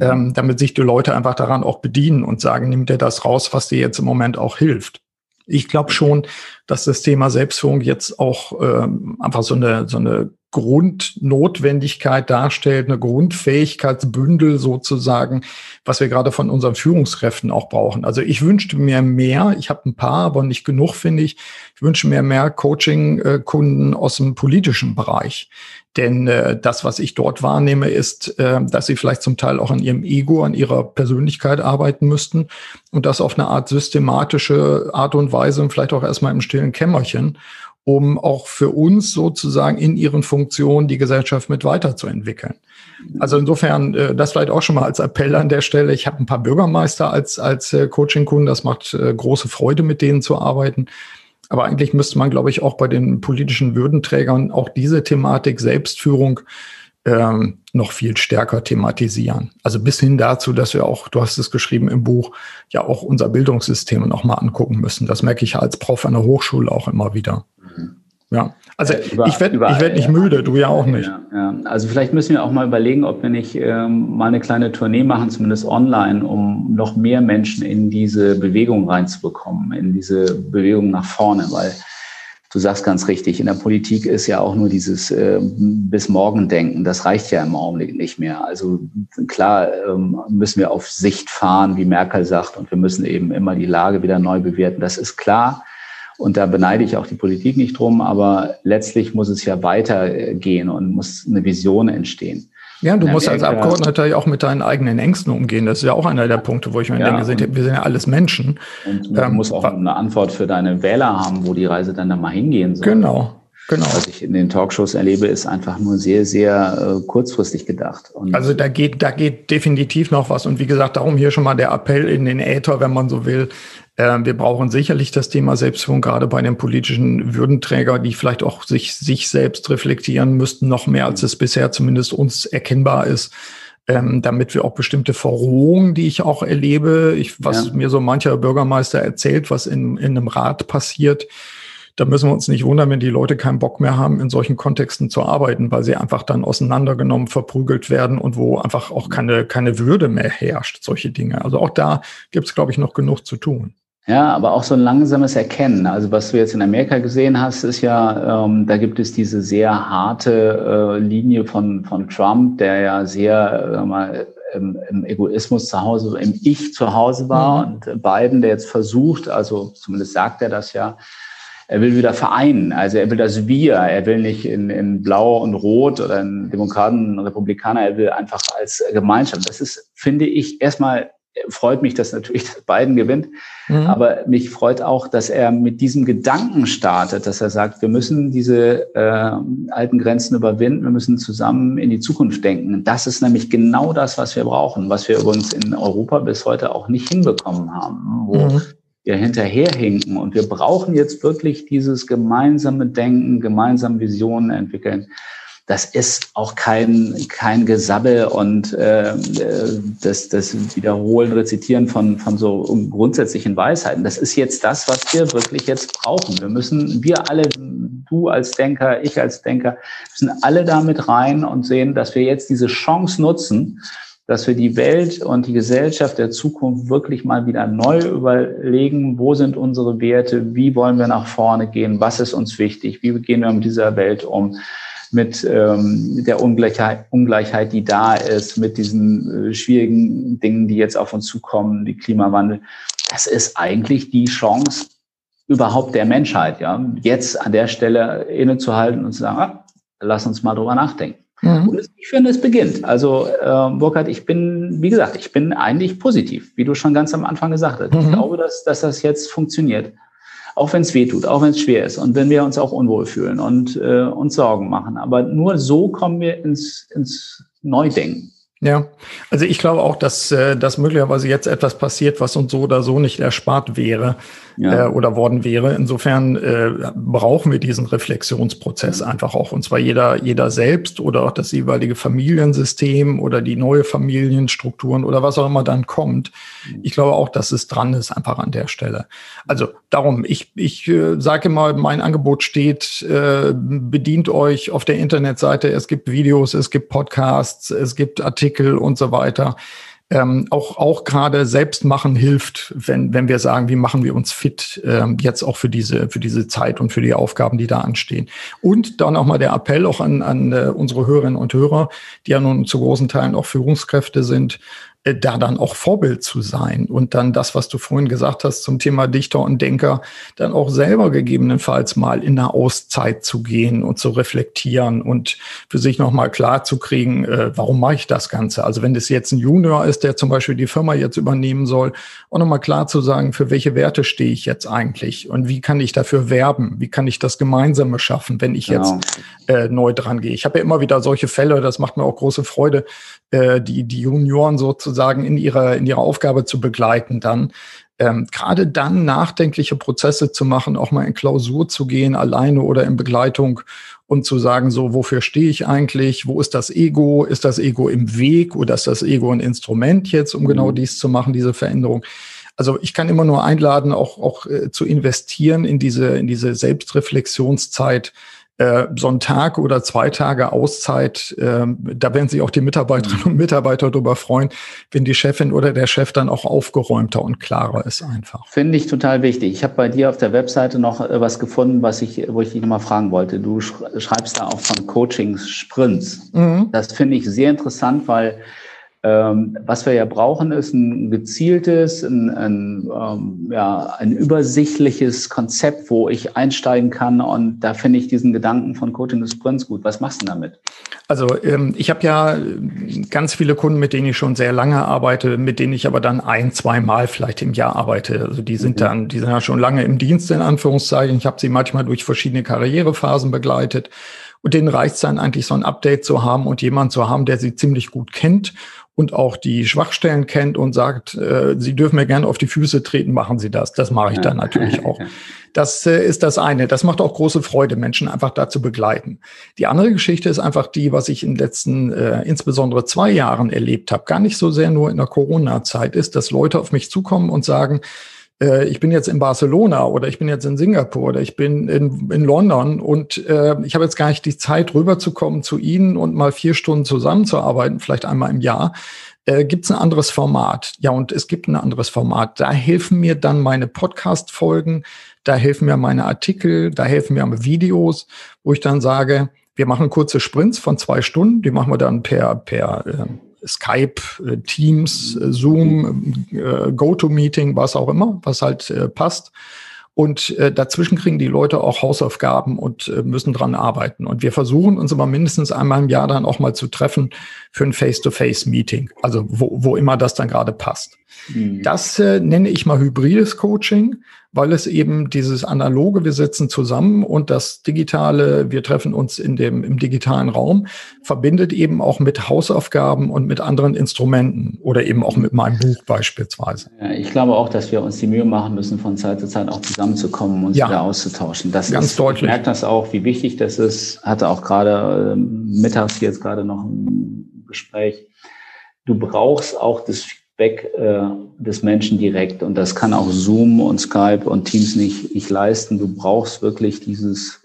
ähm, damit sich die Leute einfach daran auch bedienen und sagen, nimm dir das raus, was dir jetzt im Moment auch hilft. Ich glaube schon, dass das Thema Selbstführung jetzt auch ähm, einfach so eine, so eine Grundnotwendigkeit darstellt, eine Grundfähigkeitsbündel sozusagen, was wir gerade von unseren Führungskräften auch brauchen. Also ich wünschte mir mehr, ich habe ein paar, aber nicht genug, finde ich. Ich wünsche mir mehr Coaching-Kunden aus dem politischen Bereich. Denn äh, das, was ich dort wahrnehme, ist, äh, dass sie vielleicht zum Teil auch an ihrem Ego, an ihrer Persönlichkeit arbeiten müssten und das auf eine Art systematische Art und Weise und vielleicht auch erstmal im stillen Kämmerchen, um auch für uns sozusagen in ihren Funktionen die Gesellschaft mit weiterzuentwickeln. Also insofern, äh, das vielleicht auch schon mal als Appell an der Stelle. Ich habe ein paar Bürgermeister als, als äh, Coaching-Kunden. Das macht äh, große Freude, mit denen zu arbeiten. Aber eigentlich müsste man, glaube ich, auch bei den politischen Würdenträgern auch diese Thematik Selbstführung ähm, noch viel stärker thematisieren. Also bis hin dazu, dass wir auch, du hast es geschrieben im Buch, ja auch unser Bildungssystem nochmal angucken müssen. Das merke ich als Prof an der Hochschule auch immer wieder. Ja, also äh, über, ich werde ich werd nicht ja. müde, du ja auch nicht. Ja, ja. Also vielleicht müssen wir auch mal überlegen, ob wir nicht ähm, mal eine kleine Tournee machen, zumindest online, um noch mehr Menschen in diese Bewegung reinzubekommen, in diese Bewegung nach vorne, weil du sagst ganz richtig, in der Politik ist ja auch nur dieses äh, bis morgen denken, das reicht ja im Augenblick nicht mehr. Also klar ähm, müssen wir auf Sicht fahren, wie Merkel sagt, und wir müssen eben immer die Lage wieder neu bewerten, das ist klar. Und da beneide ich auch die Politik nicht drum, aber letztlich muss es ja weitergehen und muss eine Vision entstehen. Ja, du musst als Abgeordneter ja auch mit deinen eigenen Ängsten umgehen. Das ist ja auch einer der Punkte, wo ich mir ja, denke, wir sind ja alles Menschen. Und du ähm, musst auch eine Antwort für deine Wähler haben, wo die Reise dann, dann mal hingehen soll. Genau, Genau. Was ich in den Talkshows erlebe, ist einfach nur sehr, sehr äh, kurzfristig gedacht. Und also da geht, da geht definitiv noch was. Und wie gesagt, darum hier schon mal der Appell in den Äther, wenn man so will. Äh, wir brauchen sicherlich das Thema Selbstführung, gerade bei den politischen Würdenträgern, die vielleicht auch sich, sich selbst reflektieren müssten, noch mehr als es bisher zumindest uns erkennbar ist. Ähm, damit wir auch bestimmte Verrohungen, die ich auch erlebe, ich, was ja. mir so mancher Bürgermeister erzählt, was in, in einem Rat passiert, da müssen wir uns nicht wundern, wenn die Leute keinen Bock mehr haben, in solchen Kontexten zu arbeiten, weil sie einfach dann auseinandergenommen, verprügelt werden und wo einfach auch keine, keine Würde mehr herrscht, solche Dinge. Also auch da gibt es, glaube ich, noch genug zu tun. Ja, aber auch so ein langsames Erkennen. Also was du jetzt in Amerika gesehen hast, ist ja, ähm, da gibt es diese sehr harte äh, Linie von, von Trump, der ja sehr äh, mal im, im, Egoismus zu Hause, im Ich zu Hause war. Mhm. Und Biden, der jetzt versucht, also zumindest sagt er das ja, er will wieder vereinen. Also er will das Wir. Er will nicht in, in Blau und Rot oder in Demokraten und Republikaner. Er will einfach als Gemeinschaft. Das ist, finde ich, erstmal freut mich, dass natürlich dass Biden gewinnt. Mhm. Aber mich freut auch, dass er mit diesem Gedanken startet, dass er sagt, wir müssen diese äh, alten Grenzen überwinden, wir müssen zusammen in die Zukunft denken. Das ist nämlich genau das, was wir brauchen, was wir übrigens in Europa bis heute auch nicht hinbekommen haben, wo mhm wir hinterherhinken. Und wir brauchen jetzt wirklich dieses gemeinsame Denken, gemeinsame Visionen entwickeln. Das ist auch kein, kein Gesabbel und äh, das, das Wiederholen, Rezitieren von, von so grundsätzlichen Weisheiten. Das ist jetzt das, was wir wirklich jetzt brauchen. Wir müssen, wir alle, du als Denker, ich als Denker, müssen alle damit rein und sehen, dass wir jetzt diese Chance nutzen, dass wir die Welt und die Gesellschaft der Zukunft wirklich mal wieder neu überlegen, wo sind unsere Werte, wie wollen wir nach vorne gehen, was ist uns wichtig, wie gehen wir mit dieser Welt um, mit ähm, der Ungleichheit, Ungleichheit, die da ist, mit diesen äh, schwierigen Dingen, die jetzt auf uns zukommen, die Klimawandel. Das ist eigentlich die Chance überhaupt der Menschheit, ja, jetzt an der Stelle innezuhalten und zu sagen, ah, lass uns mal drüber nachdenken. Mhm. Und ich finde, es beginnt. Also, äh, Burkhard, ich bin, wie gesagt, ich bin eigentlich positiv, wie du schon ganz am Anfang gesagt hast. Mhm. Ich glaube, dass, dass das jetzt funktioniert. Auch wenn es weh tut, auch wenn es schwer ist und wenn wir uns auch unwohl fühlen und äh, uns Sorgen machen. Aber nur so kommen wir ins, ins Neudenken. Ja, also ich glaube auch, dass, äh, dass möglicherweise jetzt etwas passiert, was uns so oder so nicht erspart wäre ja. äh, oder worden wäre. Insofern äh, brauchen wir diesen Reflexionsprozess einfach auch. Und zwar jeder, jeder selbst oder auch das jeweilige Familiensystem oder die neue Familienstrukturen oder was auch immer dann kommt. Ich glaube auch, dass es dran ist, einfach an der Stelle. Also darum, ich, ich äh, sage mal, mein Angebot steht, äh, bedient euch auf der Internetseite. Es gibt Videos, es gibt Podcasts, es gibt Artikel und so weiter. Ähm, auch, auch gerade selbst machen hilft, wenn, wenn wir sagen, wie machen wir uns fit, ähm, jetzt auch für diese, für diese Zeit und für die Aufgaben, die da anstehen. Und dann auch mal der Appell auch an, an äh, unsere Hörerinnen und Hörer, die ja nun zu großen Teilen auch Führungskräfte sind, da dann auch Vorbild zu sein und dann das, was du vorhin gesagt hast zum Thema Dichter und Denker, dann auch selber gegebenenfalls mal in eine Auszeit zu gehen und zu reflektieren und für sich nochmal klar zu kriegen, äh, warum mache ich das Ganze? Also wenn das jetzt ein Junior ist, der zum Beispiel die Firma jetzt übernehmen soll, auch nochmal klar zu sagen, für welche Werte stehe ich jetzt eigentlich und wie kann ich dafür werben? Wie kann ich das Gemeinsame schaffen, wenn ich genau. jetzt äh, neu dran gehe? Ich habe ja immer wieder solche Fälle, das macht mir auch große Freude, äh, die, die Junioren sozusagen in ihrer, in ihrer Aufgabe zu begleiten dann. Ähm, Gerade dann nachdenkliche Prozesse zu machen, auch mal in Klausur zu gehen, alleine oder in Begleitung und zu sagen, so, wofür stehe ich eigentlich? Wo ist das Ego? Ist das Ego im Weg oder ist das Ego ein Instrument jetzt, um genau mhm. dies zu machen, diese Veränderung? Also ich kann immer nur einladen, auch, auch äh, zu investieren in diese, in diese Selbstreflexionszeit, so ein Tag oder zwei Tage Auszeit, äh, da werden sich auch die Mitarbeiterinnen und Mitarbeiter darüber freuen, wenn die Chefin oder der Chef dann auch aufgeräumter und klarer ist einfach. Finde ich total wichtig. Ich habe bei dir auf der Webseite noch äh, was gefunden, was ich, wo ich dich nochmal fragen wollte. Du schreibst da auch von Coaching-Sprints. Mhm. Das finde ich sehr interessant, weil ähm, was wir ja brauchen, ist ein gezieltes, ein, ein, ähm, ja, ein übersichtliches Konzept, wo ich einsteigen kann. Und da finde ich diesen Gedanken von Coaching des Sprints gut. Was machst du damit? Also ähm, ich habe ja ganz viele Kunden, mit denen ich schon sehr lange arbeite, mit denen ich aber dann ein, zwei Mal vielleicht im Jahr arbeite. Also die sind mhm. dann, die sind ja schon lange im Dienst in Anführungszeichen. Ich habe sie manchmal durch verschiedene Karrierephasen begleitet. Und denen reicht es dann eigentlich, so ein Update zu haben und jemand zu haben, der sie ziemlich gut kennt und auch die Schwachstellen kennt und sagt, äh, Sie dürfen mir gerne auf die Füße treten, machen Sie das. Das mache ich dann natürlich auch. Das äh, ist das eine. Das macht auch große Freude, Menschen einfach dazu begleiten. Die andere Geschichte ist einfach die, was ich in den letzten äh, insbesondere zwei Jahren erlebt habe, gar nicht so sehr nur in der Corona-Zeit, ist, dass Leute auf mich zukommen und sagen, äh, ich bin jetzt in Barcelona oder ich bin jetzt in Singapur oder ich bin in, in London und äh, ich habe jetzt gar nicht die Zeit, rüberzukommen zu Ihnen und mal vier Stunden zusammenzuarbeiten, vielleicht einmal im Jahr. Äh, gibt es ein anderes Format? Ja, und es gibt ein anderes Format. Da helfen mir dann meine Podcast-Folgen, da helfen mir meine Artikel, da helfen mir Videos, wo ich dann sage, wir machen kurze Sprints von zwei Stunden, die machen wir dann per, per äh, Skype, äh, Teams, äh, Zoom, äh, GoToMeeting, was auch immer, was halt passt. Und äh, dazwischen kriegen die Leute auch Hausaufgaben und äh, müssen dran arbeiten. Und wir versuchen uns immer mindestens einmal im Jahr dann auch mal zu treffen für ein Face-to-Face-Meeting. Also wo, wo immer das dann gerade passt. Mhm. Das äh, nenne ich mal hybrides Coaching weil es eben dieses analoge, wir sitzen zusammen und das digitale, wir treffen uns in dem, im digitalen Raum, verbindet eben auch mit Hausaufgaben und mit anderen Instrumenten oder eben auch mit meinem Buch beispielsweise. Ja, ich glaube auch, dass wir uns die Mühe machen müssen, von Zeit zu Zeit auch zusammenzukommen und uns ja, wieder auszutauschen. Das ganz ist, deutlich. Ich merke das auch, wie wichtig das ist. Hatte auch gerade äh, mittags jetzt gerade noch ein Gespräch. Du brauchst auch das weg äh, des Menschen direkt. Und das kann auch Zoom und Skype und Teams nicht, nicht leisten. Du brauchst wirklich dieses,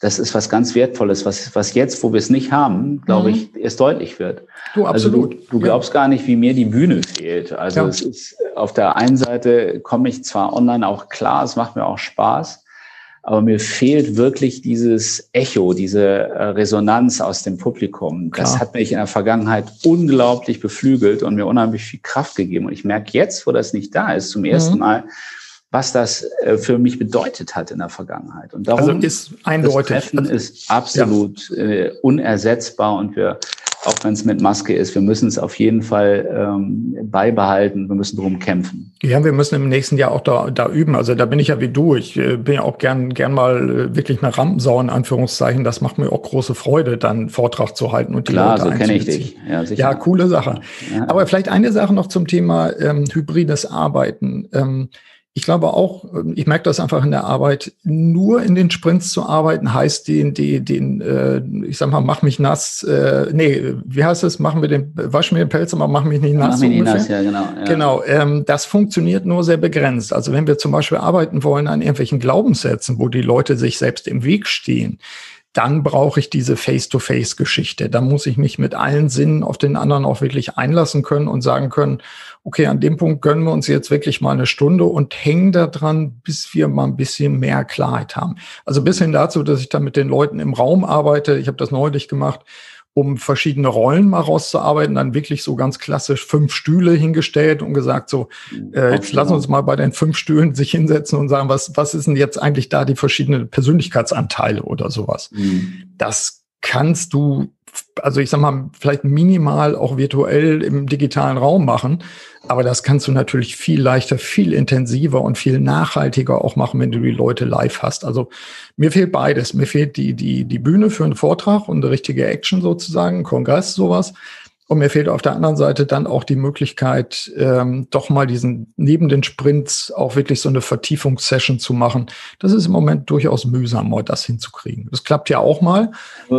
das ist was ganz Wertvolles, was, was jetzt, wo wir es nicht haben, glaube mhm. ich, erst deutlich wird. Du, absolut. Also du, du glaubst ja. gar nicht, wie mir die Bühne fehlt. Also ja. es ist, auf der einen Seite komme ich zwar online auch klar, es macht mir auch Spaß, aber mir fehlt wirklich dieses Echo, diese äh, Resonanz aus dem Publikum. Klar. Das hat mich in der Vergangenheit unglaublich beflügelt und mir unheimlich viel Kraft gegeben. Und ich merke jetzt, wo das nicht da ist, zum ersten mhm. Mal, was das äh, für mich bedeutet hat in der Vergangenheit. Und darum also ist eindeutig. Das Treffen ist absolut ja. unersetzbar und wir auch wenn es mit Maske ist. Wir müssen es auf jeden Fall ähm, beibehalten. Wir müssen drum kämpfen. Ja, wir müssen im nächsten Jahr auch da, da üben. Also da bin ich ja wie du. Ich äh, bin ja auch gern, gern mal äh, wirklich eine Rampensau in Anführungszeichen. Das macht mir auch große Freude, dann Vortrag zu halten und die Klar, Leute so kenne ich dich. Ja, sicher. ja, coole Sache. Ja. Aber vielleicht eine Sache noch zum Thema ähm, hybrides Arbeiten. Ähm, ich glaube auch, ähm, ich merke das einfach in der Arbeit, nur in den Sprints zu arbeiten, heißt den, den, den äh, ich sag mal, mach mich nass, äh, nee, wie heißt es, machen wir den, wasch mir den Pelz, aber mach mich nicht nass. Mach mich nicht nass, ja, genau. Ja. Genau, ähm, das funktioniert nur sehr begrenzt. Also wenn wir zum Beispiel arbeiten wollen an irgendwelchen Glaubenssätzen, wo die Leute sich selbst im Weg stehen, dann brauche ich diese Face-to-Face-Geschichte. Da muss ich mich mit allen Sinnen auf den anderen auch wirklich einlassen können und sagen können, okay, an dem Punkt gönnen wir uns jetzt wirklich mal eine Stunde und hängen da dran, bis wir mal ein bisschen mehr Klarheit haben. Also bis hin dazu, dass ich dann mit den Leuten im Raum arbeite. Ich habe das neulich gemacht um verschiedene Rollen mal rauszuarbeiten, dann wirklich so ganz klassisch fünf Stühle hingestellt und gesagt, so, äh, jetzt lass uns mal bei den fünf Stühlen sich hinsetzen und sagen, was, was ist denn jetzt eigentlich da die verschiedenen Persönlichkeitsanteile oder sowas. Mhm. Das kannst du also ich sag mal, vielleicht minimal auch virtuell im digitalen Raum machen. Aber das kannst du natürlich viel leichter, viel intensiver und viel nachhaltiger auch machen, wenn du die Leute live hast. Also mir fehlt beides. Mir fehlt die, die, die Bühne für einen Vortrag und eine richtige Action sozusagen, Kongress, sowas. Und mir fehlt auf der anderen Seite dann auch die Möglichkeit, ähm, doch mal diesen neben den Sprints auch wirklich so eine Vertiefungssession zu machen. Das ist im Moment durchaus mühsam, mal das hinzukriegen. Das klappt ja auch mal,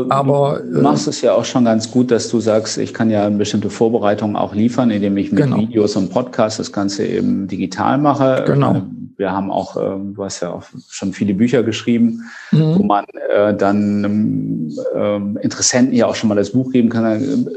aber du machst äh, es ja auch schon ganz gut, dass du sagst, ich kann ja bestimmte Vorbereitungen auch liefern, indem ich mit genau. Videos und Podcasts das Ganze eben digital mache. Genau. Wir haben auch, äh, du hast ja auch schon viele Bücher geschrieben, mhm. wo man äh, dann ähm, Interessenten ja auch schon mal das Buch geben kann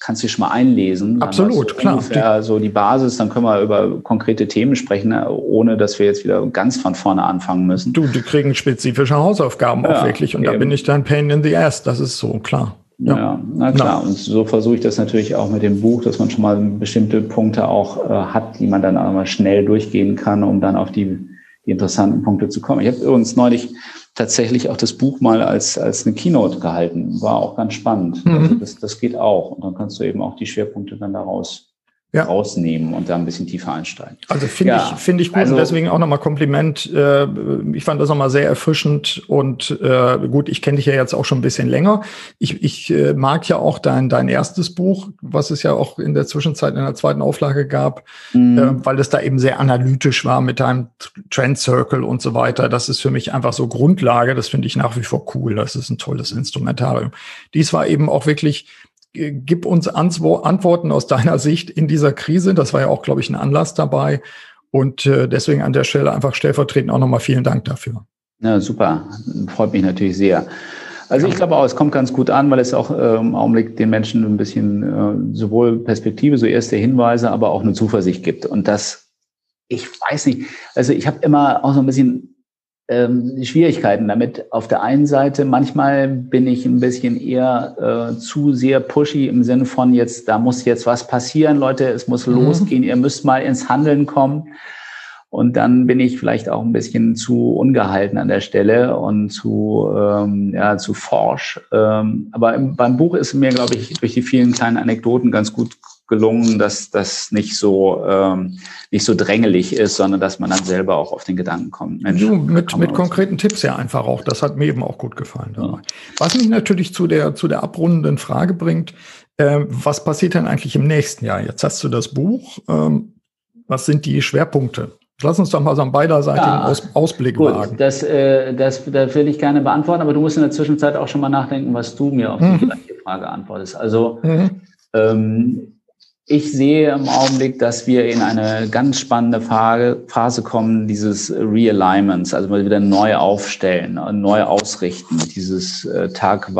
kannst du dich schon mal einlesen. Absolut, klar. Ungefähr so die Basis, dann können wir über konkrete Themen sprechen, ne, ohne dass wir jetzt wieder ganz von vorne anfangen müssen. Du, die kriegen spezifische Hausaufgaben ja, auch wirklich und eben. da bin ich dann Pain in the Ass, das ist so, klar. Ja, ja na klar. Na. Und so versuche ich das natürlich auch mit dem Buch, dass man schon mal bestimmte Punkte auch äh, hat, die man dann auch mal schnell durchgehen kann, um dann auf die, die interessanten Punkte zu kommen. Ich habe übrigens neulich tatsächlich auch das Buch mal als, als eine Keynote gehalten. War auch ganz spannend. Mhm. Also das, das geht auch. Und dann kannst du eben auch die Schwerpunkte dann daraus ja. rausnehmen und da ein bisschen tiefer einsteigen. Also finde ja. ich, finde ich gut also, und deswegen auch nochmal Kompliment. Äh, ich fand das nochmal sehr erfrischend und äh, gut, ich kenne dich ja jetzt auch schon ein bisschen länger. Ich, ich äh, mag ja auch dein, dein erstes Buch, was es ja auch in der Zwischenzeit in der zweiten Auflage gab, mhm. weil es da eben sehr analytisch war mit deinem Trend Circle und so weiter. Das ist für mich einfach so Grundlage. Das finde ich nach wie vor cool. Das ist ein tolles Instrumentarium. Dies war eben auch wirklich gib uns Antworten aus deiner Sicht in dieser Krise. Das war ja auch, glaube ich, ein Anlass dabei. Und äh, deswegen an der Stelle einfach stellvertretend auch nochmal vielen Dank dafür. Ja, super. Freut mich natürlich sehr. Also ich glaube auch, es kommt ganz gut an, weil es auch äh, im Augenblick den Menschen ein bisschen äh, sowohl Perspektive, so erste Hinweise, aber auch eine Zuversicht gibt. Und das, ich weiß nicht, also ich habe immer auch so ein bisschen ähm, Schwierigkeiten damit. Auf der einen Seite, manchmal bin ich ein bisschen eher äh, zu sehr pushy im Sinne von jetzt, da muss jetzt was passieren, Leute, es muss mhm. losgehen, ihr müsst mal ins Handeln kommen. Und dann bin ich vielleicht auch ein bisschen zu ungehalten an der Stelle und zu, ähm, ja, zu forsch. Ähm, aber im, beim Buch ist mir, glaube ich, durch die vielen kleinen Anekdoten ganz gut gelungen, dass das nicht so ähm, nicht so drängelig ist, sondern dass man dann selber auch auf den Gedanken kommt. Mensch, du, mit mit konkreten Tipps ja einfach auch. Das hat mir eben auch gut gefallen. Ja. Was mich natürlich zu der zu der abrundenden Frage bringt: äh, Was passiert denn eigentlich im nächsten Jahr? Jetzt hast du das Buch. Ähm, was sind die Schwerpunkte? Lass uns doch mal so einen beiderseitigen ja, Aus Ausblick gut, wagen. Das, äh, das, das will ich gerne beantworten, aber du musst in der Zwischenzeit auch schon mal nachdenken, was du mir auf die mhm. gleiche Frage antwortest. Also mhm. ähm, ich sehe im Augenblick, dass wir in eine ganz spannende Phase kommen, dieses Realignments, also mal wieder neu aufstellen, neu ausrichten, dieses äh, Tag,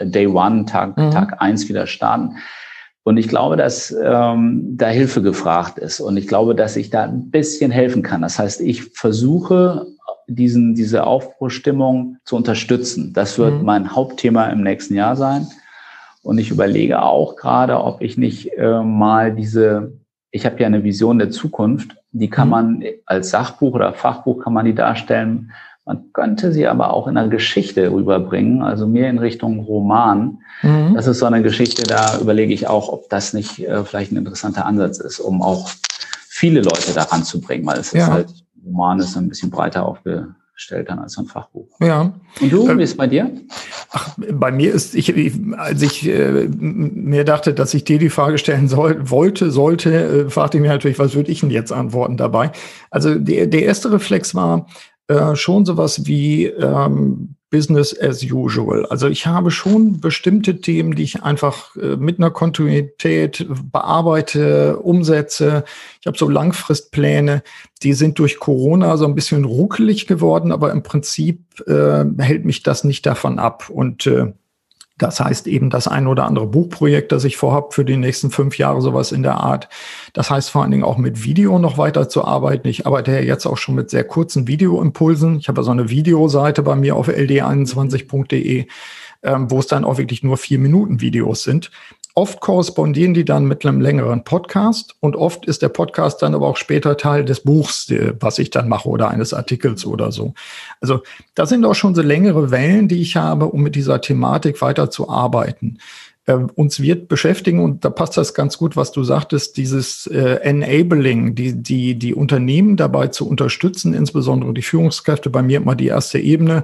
Day One, Tag, mhm. Tag eins wieder starten. Und ich glaube, dass ähm, da Hilfe gefragt ist. Und ich glaube, dass ich da ein bisschen helfen kann. Das heißt, ich versuche, diesen, diese Aufbruchstimmung zu unterstützen. Das wird mhm. mein Hauptthema im nächsten Jahr sein. Und ich überlege auch gerade, ob ich nicht äh, mal diese, ich habe ja eine Vision der Zukunft, die kann mhm. man als Sachbuch oder Fachbuch kann man die darstellen. Man könnte sie aber auch in einer Geschichte rüberbringen, also mehr in Richtung Roman. Mhm. Das ist so eine Geschichte, da überlege ich auch, ob das nicht äh, vielleicht ein interessanter Ansatz ist, um auch viele Leute daran zu bringen, weil es ja. ist halt, Roman ist ein bisschen breiter aufge, stellt dann als ein Fachbuch. Ja. Und du, ähm, wie ist es bei dir? Ach, bei mir ist, ich, ich als ich äh, mir dachte, dass ich dir die Frage stellen soll, wollte, sollte, äh, fragte ich mich natürlich, was würde ich denn jetzt antworten dabei? Also der, der erste Reflex war äh, schon sowas wie, ähm, Business as usual. Also ich habe schon bestimmte Themen, die ich einfach äh, mit einer Kontinuität bearbeite, umsetze. Ich habe so Langfristpläne, die sind durch Corona so ein bisschen ruckelig geworden, aber im Prinzip äh, hält mich das nicht davon ab. Und äh, das heißt eben das ein oder andere Buchprojekt, das ich vorhab für die nächsten fünf Jahre, sowas in der Art. Das heißt vor allen Dingen auch mit Video noch weiter zu arbeiten. Ich arbeite ja jetzt auch schon mit sehr kurzen Videoimpulsen. Ich habe ja so eine Videoseite bei mir auf ld21.de, ähm, wo es dann auch wirklich nur vier Minuten Videos sind. Oft korrespondieren die dann mit einem längeren Podcast und oft ist der Podcast dann aber auch später Teil des Buchs, äh, was ich dann mache oder eines Artikels oder so. Also das sind auch schon so längere Wellen, die ich habe, um mit dieser Thematik weiter zu arbeiten. Äh, uns wird beschäftigen und da passt das ganz gut, was du sagtest, dieses äh, Enabling, die, die, die Unternehmen dabei zu unterstützen, insbesondere die Führungskräfte, bei mir immer die erste Ebene,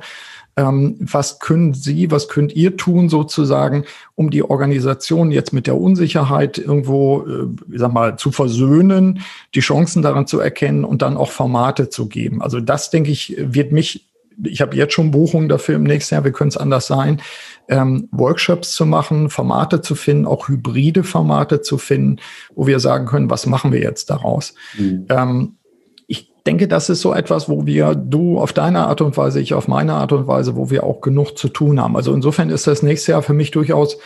ähm, was können Sie, was könnt ihr tun sozusagen, um die Organisation jetzt mit der Unsicherheit irgendwo, äh, sag mal, zu versöhnen, die Chancen daran zu erkennen und dann auch Formate zu geben. Also das, denke ich, wird mich ich habe jetzt schon Buchungen dafür im nächsten Jahr, wir können es anders sein, ähm, Workshops zu machen, Formate zu finden, auch hybride Formate zu finden, wo wir sagen können, was machen wir jetzt daraus? Mhm. Ähm, denke, das ist so etwas, wo wir, du auf deine Art und Weise, ich auf meine Art und Weise, wo wir auch genug zu tun haben. Also insofern ist das nächste Jahr für mich durchaus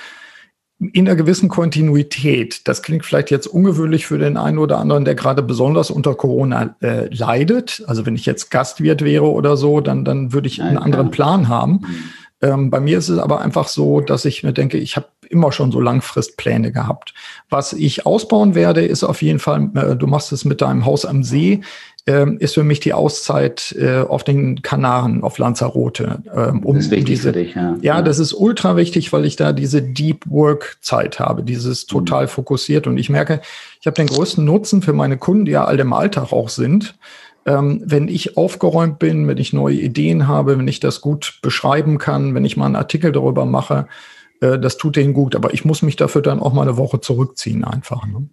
in einer gewissen Kontinuität. Das klingt vielleicht jetzt ungewöhnlich für den einen oder anderen, der gerade besonders unter Corona äh, leidet. Also wenn ich jetzt Gastwirt wäre oder so, dann, dann würde ich einen anderen Plan haben. Mhm. Ähm, bei mir ist es aber einfach so, dass ich mir denke, ich habe immer schon so Langfristpläne gehabt. Was ich ausbauen werde, ist auf jeden Fall, äh, du machst es mit deinem Haus am See ähm, ist für mich die Auszeit äh, auf den Kanaren, auf Lanzarote. Ähm, um das ist wichtig diese, für dich, ja. ja. das ist ultra wichtig, weil ich da diese Deep Work Zeit habe, dieses mhm. total mhm. fokussiert. Und ich merke, ich habe den größten Nutzen für meine Kunden, die ja alle im Alltag auch sind. Ähm, wenn ich aufgeräumt bin, wenn ich neue Ideen habe, wenn ich das gut beschreiben kann, wenn ich mal einen Artikel darüber mache, äh, das tut denen gut. Aber ich muss mich dafür dann auch mal eine Woche zurückziehen einfach. Ne?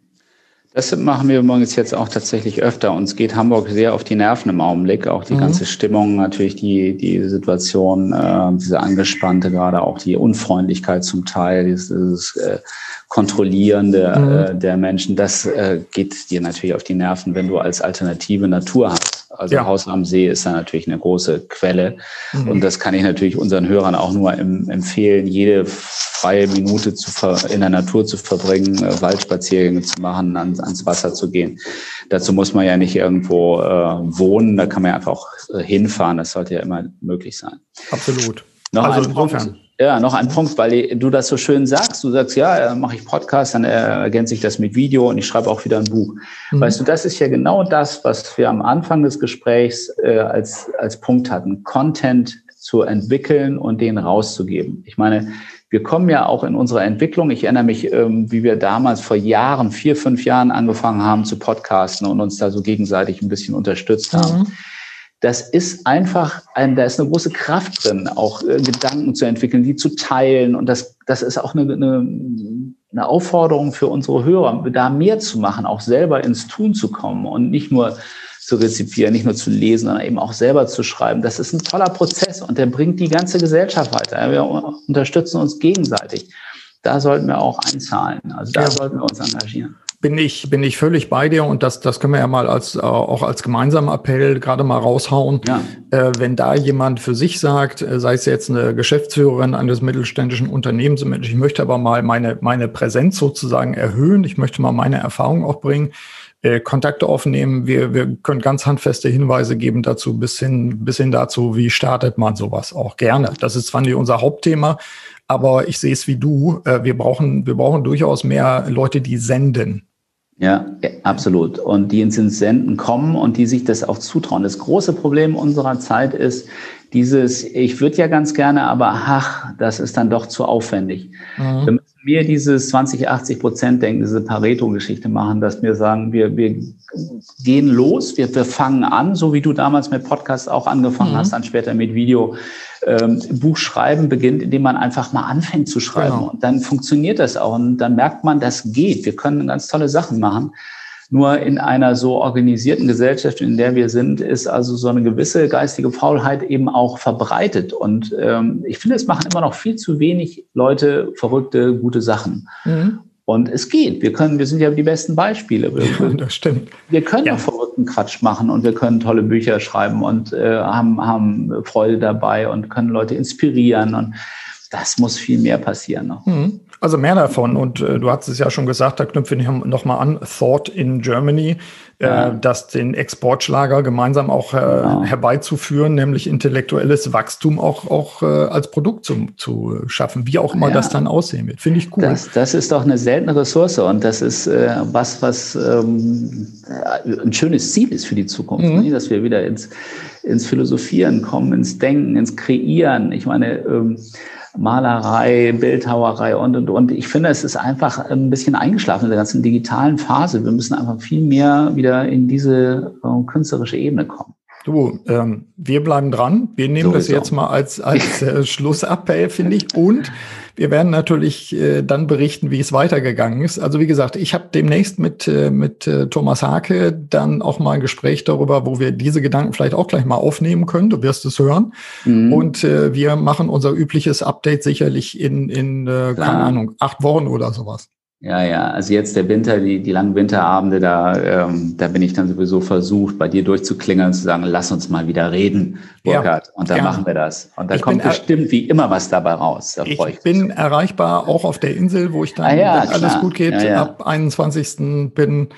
Das machen wir übrigens jetzt auch tatsächlich öfter. Uns geht Hamburg sehr auf die Nerven im Augenblick. Auch die mhm. ganze Stimmung, natürlich die, die Situation, äh, diese angespannte, gerade auch die Unfreundlichkeit zum Teil, dieses äh, Kontrollierende mhm. äh, der Menschen, das äh, geht dir natürlich auf die Nerven, wenn du als alternative Natur hast. Also ja. Haus am See ist da natürlich eine große Quelle. Mhm. Und das kann ich natürlich unseren Hörern auch nur im, empfehlen, jede freie Minute zu in der Natur zu verbringen, äh, Waldspaziergänge zu machen, ans, ans Wasser zu gehen. Dazu muss man ja nicht irgendwo äh, wohnen, da kann man ja einfach auch äh, hinfahren. Das sollte ja immer möglich sein. Absolut. Noch also insofern. Ja, noch ein Punkt, weil du das so schön sagst. Du sagst, ja, mache ich Podcast, dann ergänze ich das mit Video und ich schreibe auch wieder ein Buch. Mhm. Weißt du, das ist ja genau das, was wir am Anfang des Gesprächs äh, als, als Punkt hatten. Content zu entwickeln und den rauszugeben. Ich meine, wir kommen ja auch in unserer Entwicklung. Ich erinnere mich, ähm, wie wir damals vor Jahren, vier, fünf Jahren angefangen haben zu podcasten und uns da so gegenseitig ein bisschen unterstützt haben. Mhm das ist einfach, ein, da ist eine große Kraft drin, auch äh, Gedanken zu entwickeln, die zu teilen. Und das, das ist auch eine, eine, eine Aufforderung für unsere Hörer, da mehr zu machen, auch selber ins Tun zu kommen und nicht nur zu rezipieren, nicht nur zu lesen, sondern eben auch selber zu schreiben. Das ist ein toller Prozess und der bringt die ganze Gesellschaft weiter. Wir unterstützen uns gegenseitig. Da sollten wir auch einzahlen. Also da ja. sollten wir uns engagieren bin ich, bin ich völlig bei dir und das, das können wir ja mal als, äh, auch als gemeinsamen Appell gerade mal raushauen. Ja. Äh, wenn da jemand für sich sagt, äh, sei es jetzt eine Geschäftsführerin eines mittelständischen Unternehmens, ich möchte aber mal meine, meine Präsenz sozusagen erhöhen, ich möchte mal meine Erfahrung auch bringen, äh, Kontakte aufnehmen. Wir, wir können ganz handfeste Hinweise geben dazu, bis hin, bis hin dazu, wie startet man sowas auch gerne. Das ist zwar nicht unser Hauptthema, aber ich sehe es wie du. Äh, wir brauchen, wir brauchen durchaus mehr Leute, die senden. Ja, absolut. Und die ins Senden kommen und die sich das auch zutrauen. Das große Problem unserer Zeit ist dieses, ich würde ja ganz gerne, aber ach, das ist dann doch zu aufwendig. Mhm. Wir dieses 20, 80 Prozent denken, diese Pareto-Geschichte machen, dass wir sagen, wir, wir gehen los, wir, wir fangen an, so wie du damals mit Podcast auch angefangen mhm. hast, dann später mit Video. Ähm, Buch schreiben beginnt, indem man einfach mal anfängt zu schreiben. Genau. Und dann funktioniert das auch. Und dann merkt man, das geht. Wir können ganz tolle Sachen machen. Nur in einer so organisierten Gesellschaft, in der wir sind, ist also so eine gewisse geistige Faulheit eben auch verbreitet. Und ähm, ich finde, es machen immer noch viel zu wenig Leute verrückte, gute Sachen. Mhm. Und es geht. Wir können, wir sind ja die besten Beispiele. Wir, ja, das stimmt. Wir können ja. verrückten Quatsch machen und wir können tolle Bücher schreiben und äh, haben, haben Freude dabei und können Leute inspirieren und das muss viel mehr passieren noch. Mhm. Also mehr davon. Und äh, du hast es ja schon gesagt, da knüpfe ich nochmal an, Thought in Germany, äh, ja. äh, das den Exportschlager gemeinsam auch äh, ja. herbeizuführen, nämlich intellektuelles Wachstum auch, auch äh, als Produkt zu, zu schaffen, wie auch immer ja. das dann aussehen wird. Finde ich cool. Das, das ist doch eine seltene Ressource und das ist äh, was, was ähm, ein schönes Ziel ist für die Zukunft, mhm. ne? dass wir wieder ins, ins Philosophieren kommen, ins Denken, ins Kreieren. Ich meine, ähm, Malerei, Bildhauerei und, und, und. Ich finde, es ist einfach ein bisschen eingeschlafen in der ganzen digitalen Phase. Wir müssen einfach viel mehr wieder in diese äh, künstlerische Ebene kommen. Du, ähm, wir bleiben dran. Wir nehmen so das jetzt mal als, als äh, Schlussappell, finde ich. Und wir werden natürlich äh, dann berichten, wie es weitergegangen ist. Also wie gesagt, ich habe demnächst mit, äh, mit äh, Thomas Hake dann auch mal ein Gespräch darüber, wo wir diese Gedanken vielleicht auch gleich mal aufnehmen können. Du wirst es hören. Mhm. Und äh, wir machen unser übliches Update sicherlich in, in äh, keine Ahnung, acht Wochen oder sowas. Ja, ja, also jetzt der Winter, die, die langen Winterabende, da, ähm, da bin ich dann sowieso versucht, bei dir durchzuklingeln und zu sagen, lass uns mal wieder reden, Burkhard. Ja, und dann gerne. machen wir das. Und da ich kommt bestimmt wie immer was dabei raus. Da ich, ich bin mich. erreichbar auch auf der Insel, wo ich dann, ah, ja, wenn alles gut geht, ja. ab 21. bin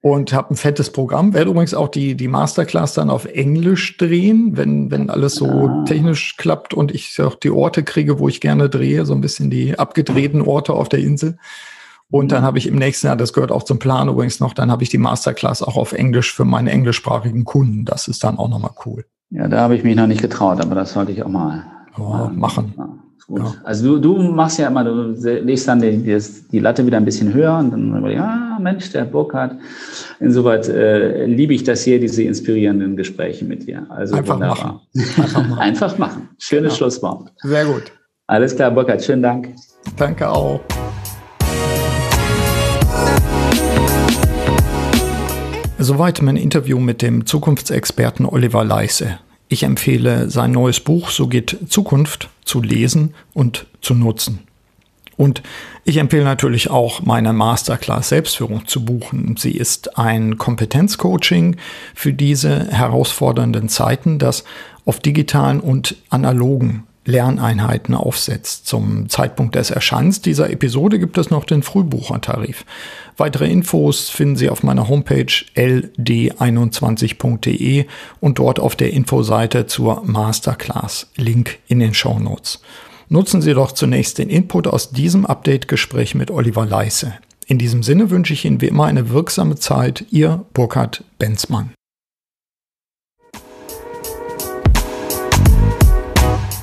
und habe ein fettes Programm. Werde übrigens auch die, die Masterclass dann auf Englisch drehen, wenn, wenn alles so ah. technisch klappt und ich auch die Orte kriege, wo ich gerne drehe, so ein bisschen die abgedrehten Orte auf der Insel. Und dann habe ich im nächsten Jahr, das gehört auch zum Plan übrigens noch, dann habe ich die Masterclass auch auf Englisch für meine englischsprachigen Kunden. Das ist dann auch nochmal cool. Ja, da habe ich mich noch nicht getraut, aber das sollte ich auch mal, oh, machen. Ja, ja. Also du, du machst ja immer, du legst dann die, die, die Latte wieder ein bisschen höher und dann, ja, Mensch, der Burkhardt. Insoweit äh, liebe ich das hier, diese inspirierenden Gespräche mit dir. Also Einfach wunderbar. Machen. Einfach machen. Einfach machen. Schönes genau. Schlusswort. Sehr gut. Alles klar, Burkhardt, schönen Dank. Danke auch. Soweit mein Interview mit dem Zukunftsexperten Oliver Leise. Ich empfehle sein neues Buch So geht Zukunft zu lesen und zu nutzen. Und ich empfehle natürlich auch meine Masterclass Selbstführung zu buchen. Sie ist ein Kompetenzcoaching für diese herausfordernden Zeiten, das auf digitalen und analogen Lerneinheiten aufsetzt. Zum Zeitpunkt des Erscheins dieser Episode gibt es noch den Frühbuchertarif. Weitere Infos finden Sie auf meiner Homepage ld21.de und dort auf der Infoseite zur Masterclass. Link in den Show Notes. Nutzen Sie doch zunächst den Input aus diesem Update-Gespräch mit Oliver Leise. In diesem Sinne wünsche ich Ihnen wie immer eine wirksame Zeit. Ihr Burkhard Benzmann.